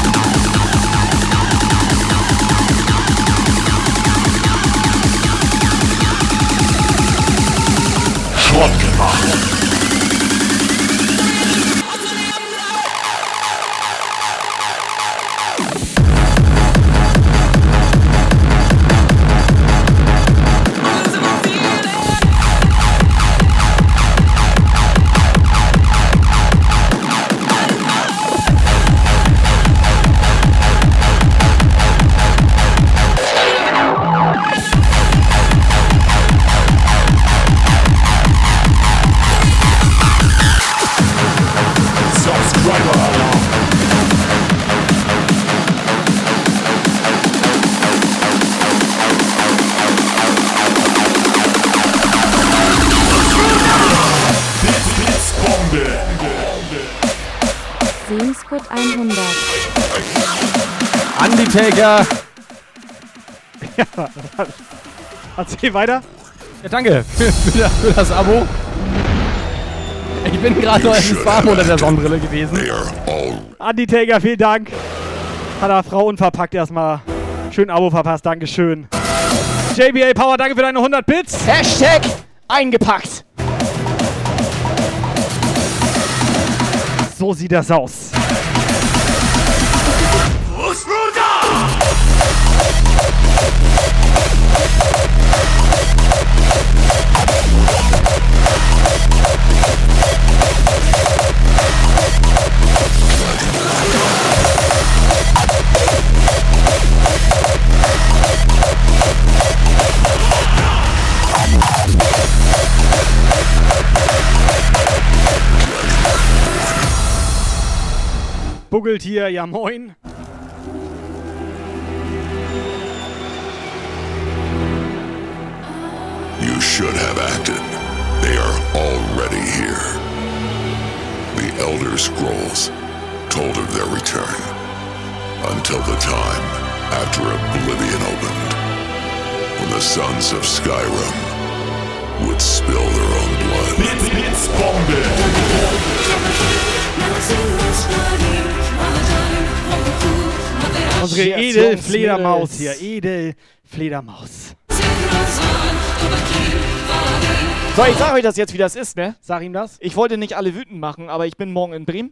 Undertaker. (laughs) Erzähl weiter. Ja, danke für, für, das, für das Abo. Ich bin gerade noch in Farben unter der Sonnenbrille gewesen. Undertaker, vielen Dank. Hat er Frau unverpackt erstmal. Schön Abo verpasst, Dankeschön. JBA Power, danke für deine 100 Bits. Hashtag eingepackt. So sieht das aus. Buggeltier, ja moin. You should have acted. They are already here. The Elder Scrolls told of their return until the time after Oblivion opened, when the sons of Skyrim would spill their own blood. Unsere Edelfledermaus hier. Edelfledermaus. So, ich sag euch das jetzt, wie das ist, ne? Sag ihm das. Ich wollte nicht alle wütend machen, aber ich bin morgen in Bremen.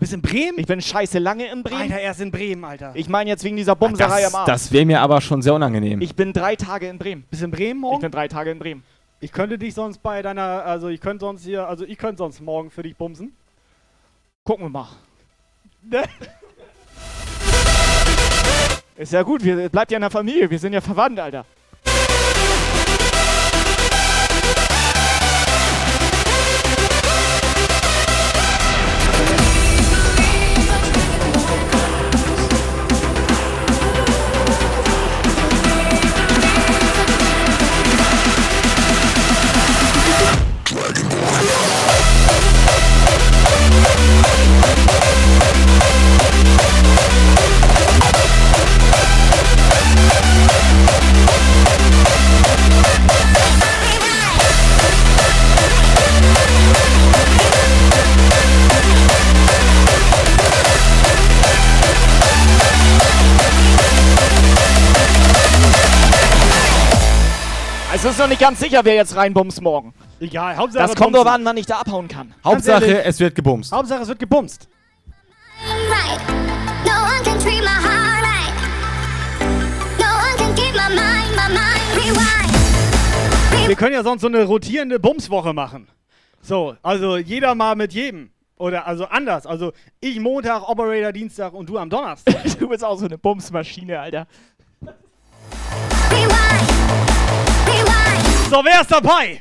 Bist in Bremen? Ich bin scheiße lange in Bremen. Alter, er ist in Bremen, Alter. Ich meine jetzt wegen dieser Bumserei Das, am Arm. das wäre mir aber schon sehr unangenehm. Ich bin drei Tage in Bremen. Bist in Bremen Ich morgen? bin drei Tage in Bremen. Ich könnte dich sonst bei deiner, also ich könnte sonst hier, also ich könnte sonst morgen für dich bumsen. Gucken wir mal. Ne? Ist ja gut, wir, bleibt ja in der Familie. Wir sind ja verwandt, Alter. Ist noch nicht ganz sicher, wer jetzt reinbumst morgen. Egal, Hauptsache Das kommt doch an, wann ich da abhauen kann. Hauptsache, ehrlich. es wird gebumst. Hauptsache, es wird gebumst. Rewind. Wir können ja sonst so eine rotierende Bumswoche machen. So, also jeder mal mit jedem. Oder also anders. Also ich Montag, Operator Dienstag und du am Donnerstag. (laughs) du bist auch so eine Bumsmaschine, Alter. So, wer ist dabei?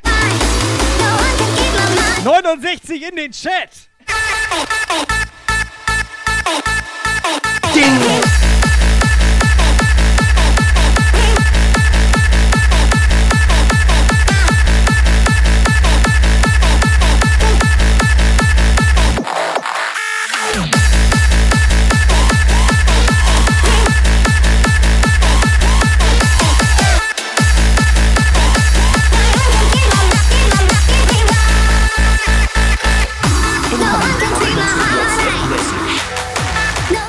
69 in den Chat.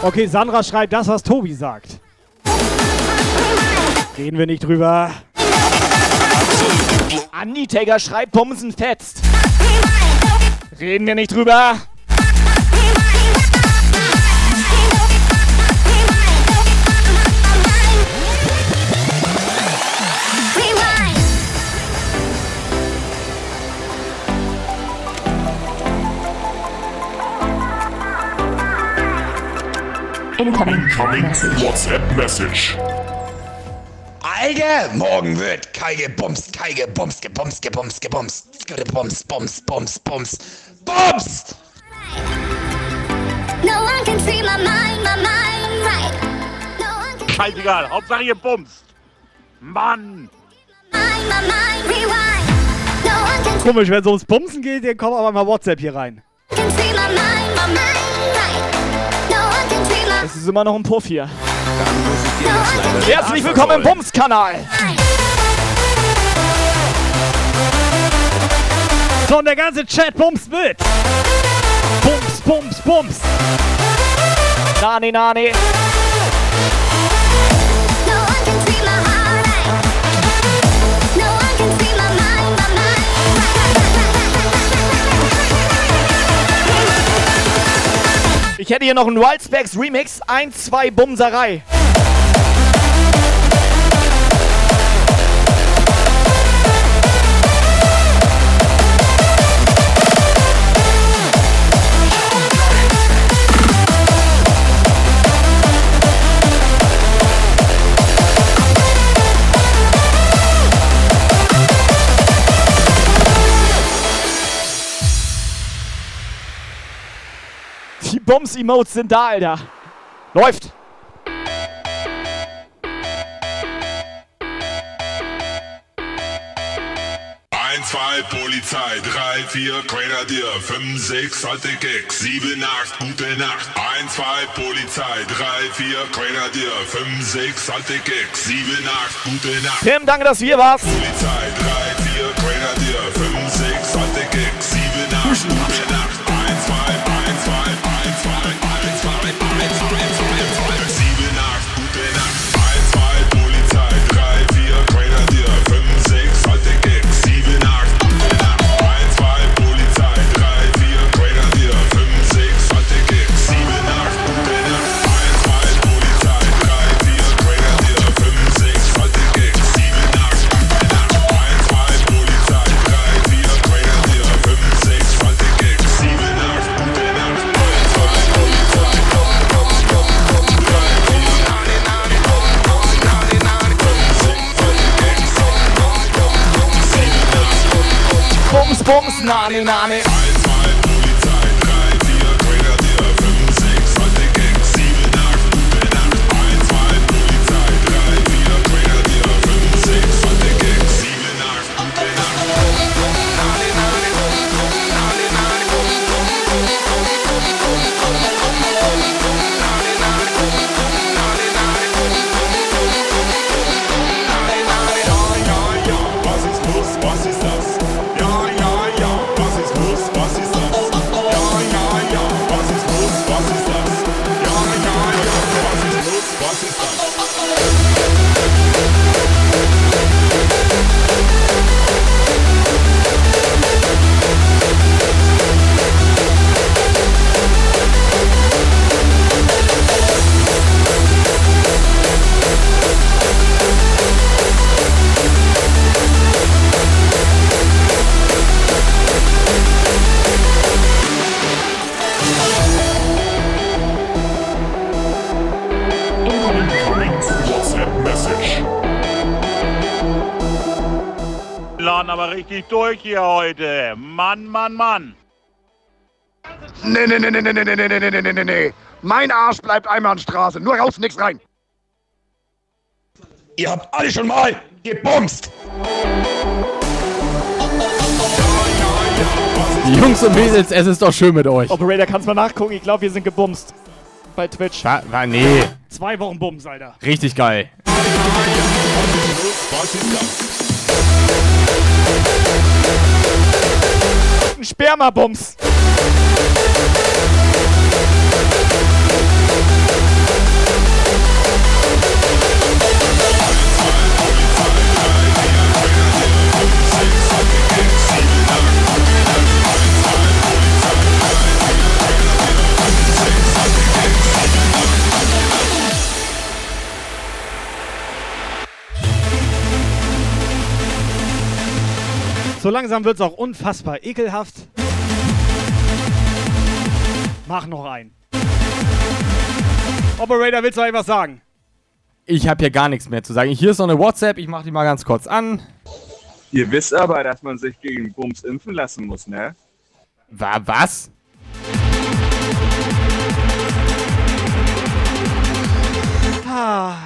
Okay, Sandra schreibt das, was Tobi sagt. Reden wir nicht drüber. Undertaker schreibt Bumsen fetzt. Reden wir nicht drüber. Incoming WhatsApp Message. Alter, morgen wird Kai gebumst, Kai gebumst, gebumst, gebumst, gebumst, gebumst, bums, bums, bums, bums! No one can treat my mind, my mind right. Scheißegal, Hauptsache ihr bumst. Mann! My mind rewind. No one can Komisch, wenn es ums Bumsen geht, dann kommt aber mal WhatsApp hier rein. treat my ist immer noch ein Puff hier. Herzlich willkommen im Bums-Kanal. So, und der ganze Chat bumst mit. Bums, bums, bums. Nani, nani. Ich hätte hier noch einen Wild Specs Remix. 1, 2 Bumserei. Die Bums-Emotes sind da, Alter. Läuft. Zwei, Polizei, drei, vier, Grenadier, fünf, sechs, alte Keks, sieben, acht, gute Nacht. Eins, zwei, Polizei, drei, vier, Grenadier, fünf, sechs, alte Keks, sieben, acht, gute Nacht. Tim, danke, dass du hier warst. Polizei, drei, vier, Grenadier, fünf, sechs, Bums, Nani, Nani. Richtig durch hier heute. Mann, Mann, Mann. Nee, nee, nee, nee, nee, nee, nee, nee, nee, nee, nee, nee. Mein Arsch bleibt einmal an Straße. Nur raus, nix rein. Ihr habt alle schon mal gebumst. Jungs und Mädels, es ist doch schön mit euch. Operator, kannst mal nachgucken. Ich glaube, wir sind gebumst. Bei Twitch. War, war, nee, Zwei Wochen Bums, Alter. richtig geil. Ein Spermabums. So langsam wird es auch unfassbar ekelhaft. Mach noch einen. Operator, willst du noch etwas sagen? Ich habe hier gar nichts mehr zu sagen. Hier ist noch eine WhatsApp, ich mache die mal ganz kurz an. Ihr wisst aber, dass man sich gegen Bums impfen lassen muss, ne? War was? Ah.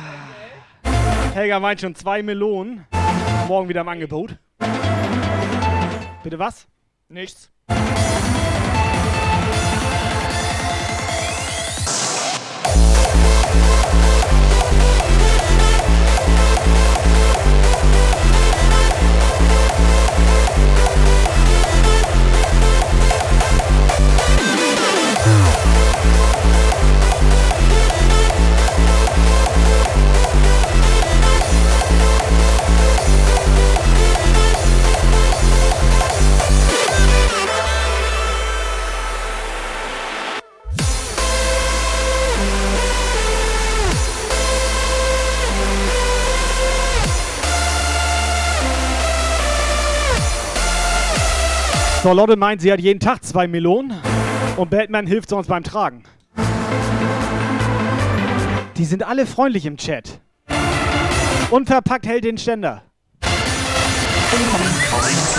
Helga meint schon zwei Melonen. Morgen wieder im Angebot. Bitte was? Nichts. So, Lotte meint, sie hat jeden Tag zwei Melonen und Batman hilft uns beim Tragen. Die sind alle freundlich im Chat. Unverpackt hält den Ständer. Samstagabend,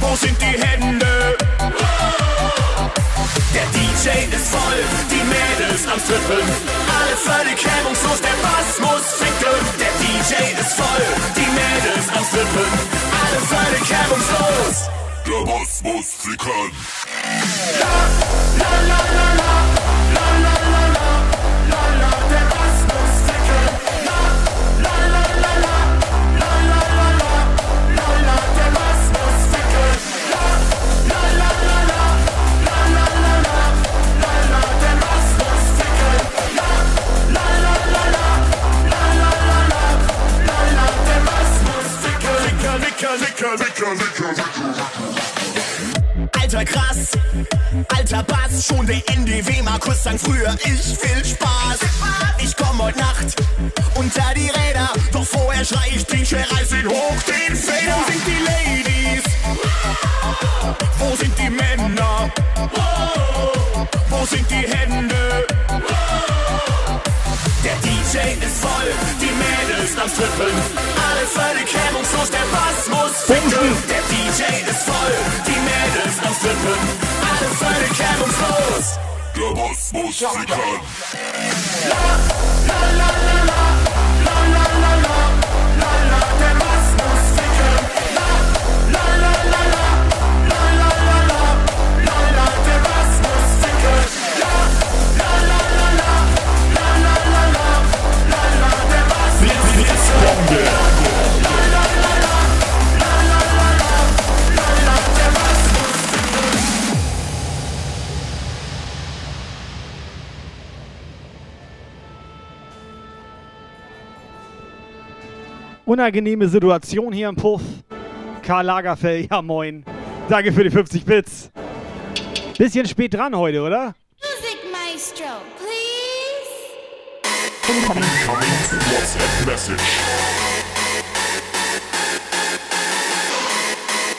Wo sind die Hände? Der DJ ist voll, die Mädels am Strippen. Alle völlig hemmungslos, der Bass muss ficken. Der DJ ist voll, die Mädels am Strippen. Alle völlig hemmungslos. Der Boss muss ficken. La, la, la. La, la, la, la. La, Ficker, Ficker, Ficker, Ficker. Alter krass, alter Bass, schon der NDW Markus sang früher, ich will Spaß. Ich komm heute Nacht unter die Räder, doch vorher schrei ich DJ reiß ihn hoch den Fader. Wo sind die Ladies? Wo sind die Männer? Wo sind die Hände? Der DJ ist voll, die Mädels am Strippen. Alle Shotgun. La, la, la, la, la. Unangenehme Situation hier im Puff. Karl Lagerfeld, ja moin. Danke für die 50 Bits. Bisschen spät dran heute, oder? Music Maestro, please. WhatsApp Message.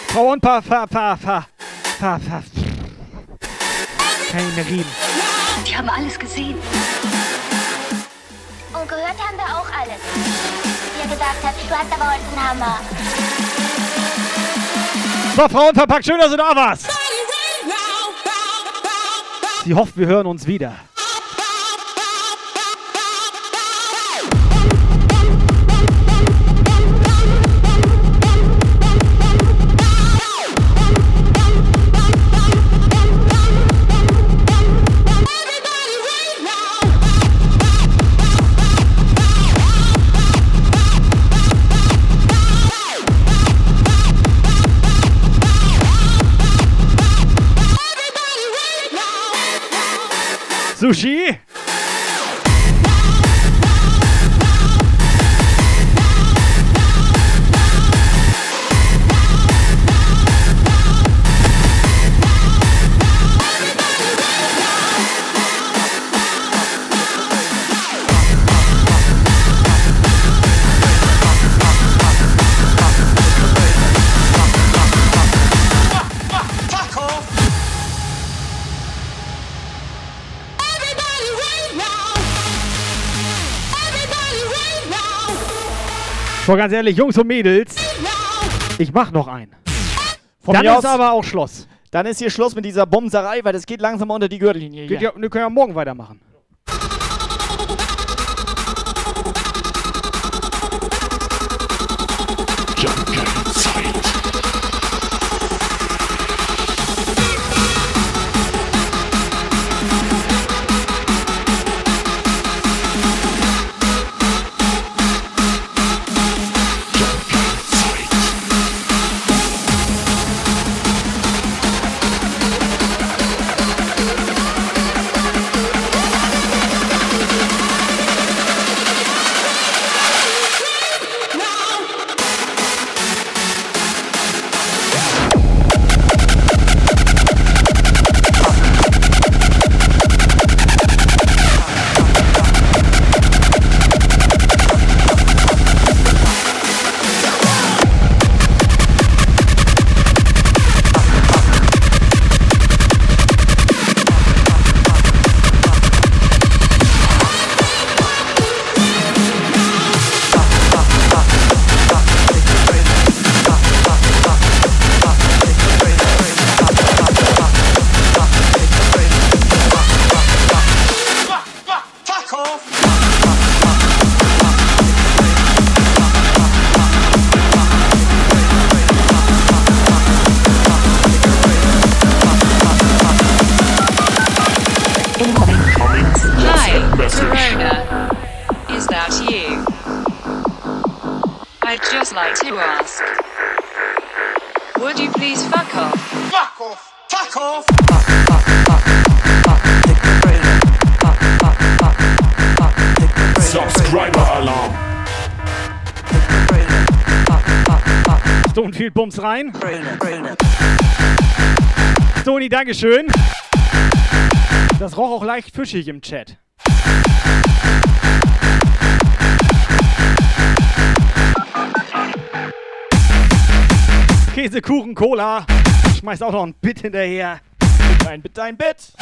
Frau und Pa, Pa, Pa, Pa, Pa, Pa. Kann ich mehr reden. Die haben alles gesehen. Und gehört haben wir auch alles. Er gesagt hat, du hast aber heute einen Hammer. So, Frau und Verpackt, schön, dass du da warst. Sie hofft, wir hören uns wieder. Sushi. So, ganz ehrlich, Jungs und Mädels, ich mach noch einen. Von Dann ist aus- aber auch Schluss. Dann ist hier Schluss mit dieser Bumserei, weil das geht langsam unter die Gürtellinie. Geht ja, wir können ja morgen weitermachen. Bums rein. Stony, Dankeschön. Das roch auch leicht fischig im Chat. Käsekuchen, Cola. Schmeißt auch noch ein Bit hinterher. Ein Bit, ein Bit.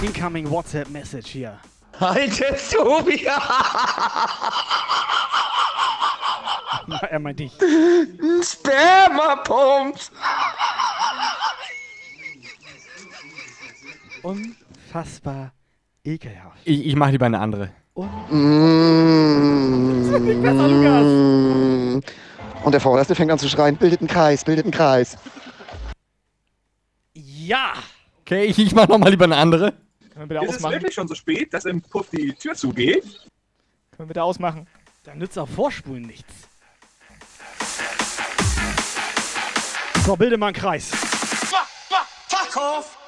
Incoming WhatsApp Message hier. Alter Tobi! er meint dich. Spermapumps! Unfassbar ekelhaft. Ich, ich mache lieber eine andere. Nicht besser, Lukas. Und der Vorderste fängt an zu schreien, bildet einen Kreis, bildet einen Kreis. Ja! Okay, ich, ich mache nochmal lieber eine andere. Können wir bitte Ist es ausmachen? wirklich schon so spät, dass im Puff die Tür zugeht? Können wir bitte ausmachen? Da nützt auch Vorspulen nichts. So, bilde mal einen Kreis. Fuck off!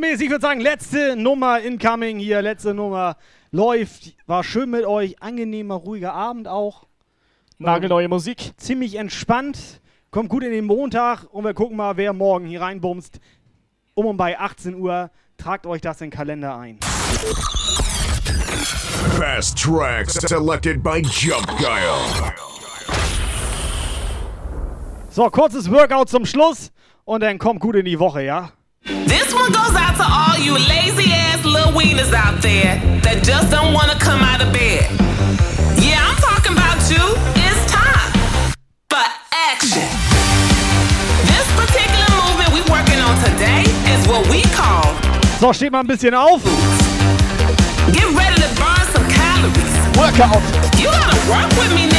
Mäßig, ich würde sagen, letzte Nummer incoming hier, letzte Nummer läuft. War schön mit euch, angenehmer, ruhiger Abend auch. Nagelneue Musik. Ziemlich entspannt. Kommt gut in den Montag und wir gucken mal, wer morgen hier reinbumst. Um und bei 18 Uhr. Tragt euch das in den Kalender ein. Best tracks selected by Jump Guile. So, kurzes Workout zum Schluss und dann kommt gut in die Woche, ja? This one goes out to all you lazy ass little wieners out there that just don't want to come out of bed. Yeah, I'm talking about you. It's time for action. This particular movement we're working on today is what we call So, steht mal ein bisschen auf. get ready to burn some calories. Workout. You gotta work with me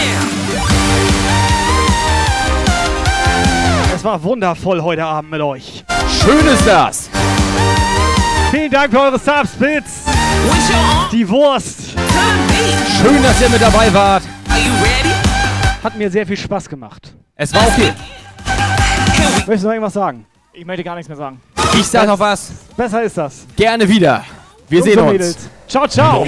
Es war wundervoll heute Abend mit euch. Schön ist das. Vielen Dank für eure Subs, Bits. Die Wurst. Schön, dass ihr mit dabei wart. Hat mir sehr viel Spaß gemacht. Es war okay. Möchtest du noch irgendwas sagen? Ich möchte gar nichts mehr sagen. Ich sag noch was. Besser ist das. Gerne wieder. Wir Jungs sehen uns. Mädels. Ciao, ciao.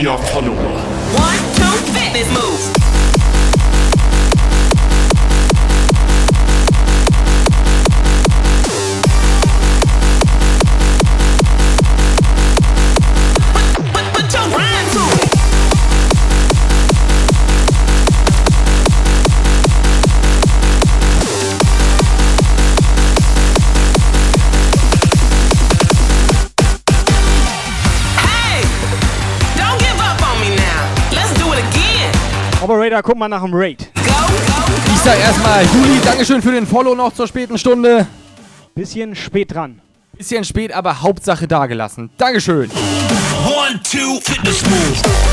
Operator, guck mal nach dem Raid. Ich sag erstmal, Juli, Dankeschön für den Follow noch zur späten Stunde. Bisschen spät dran. Bisschen spät, aber Hauptsache dagelassen. Dankeschön. One, two, fitness move.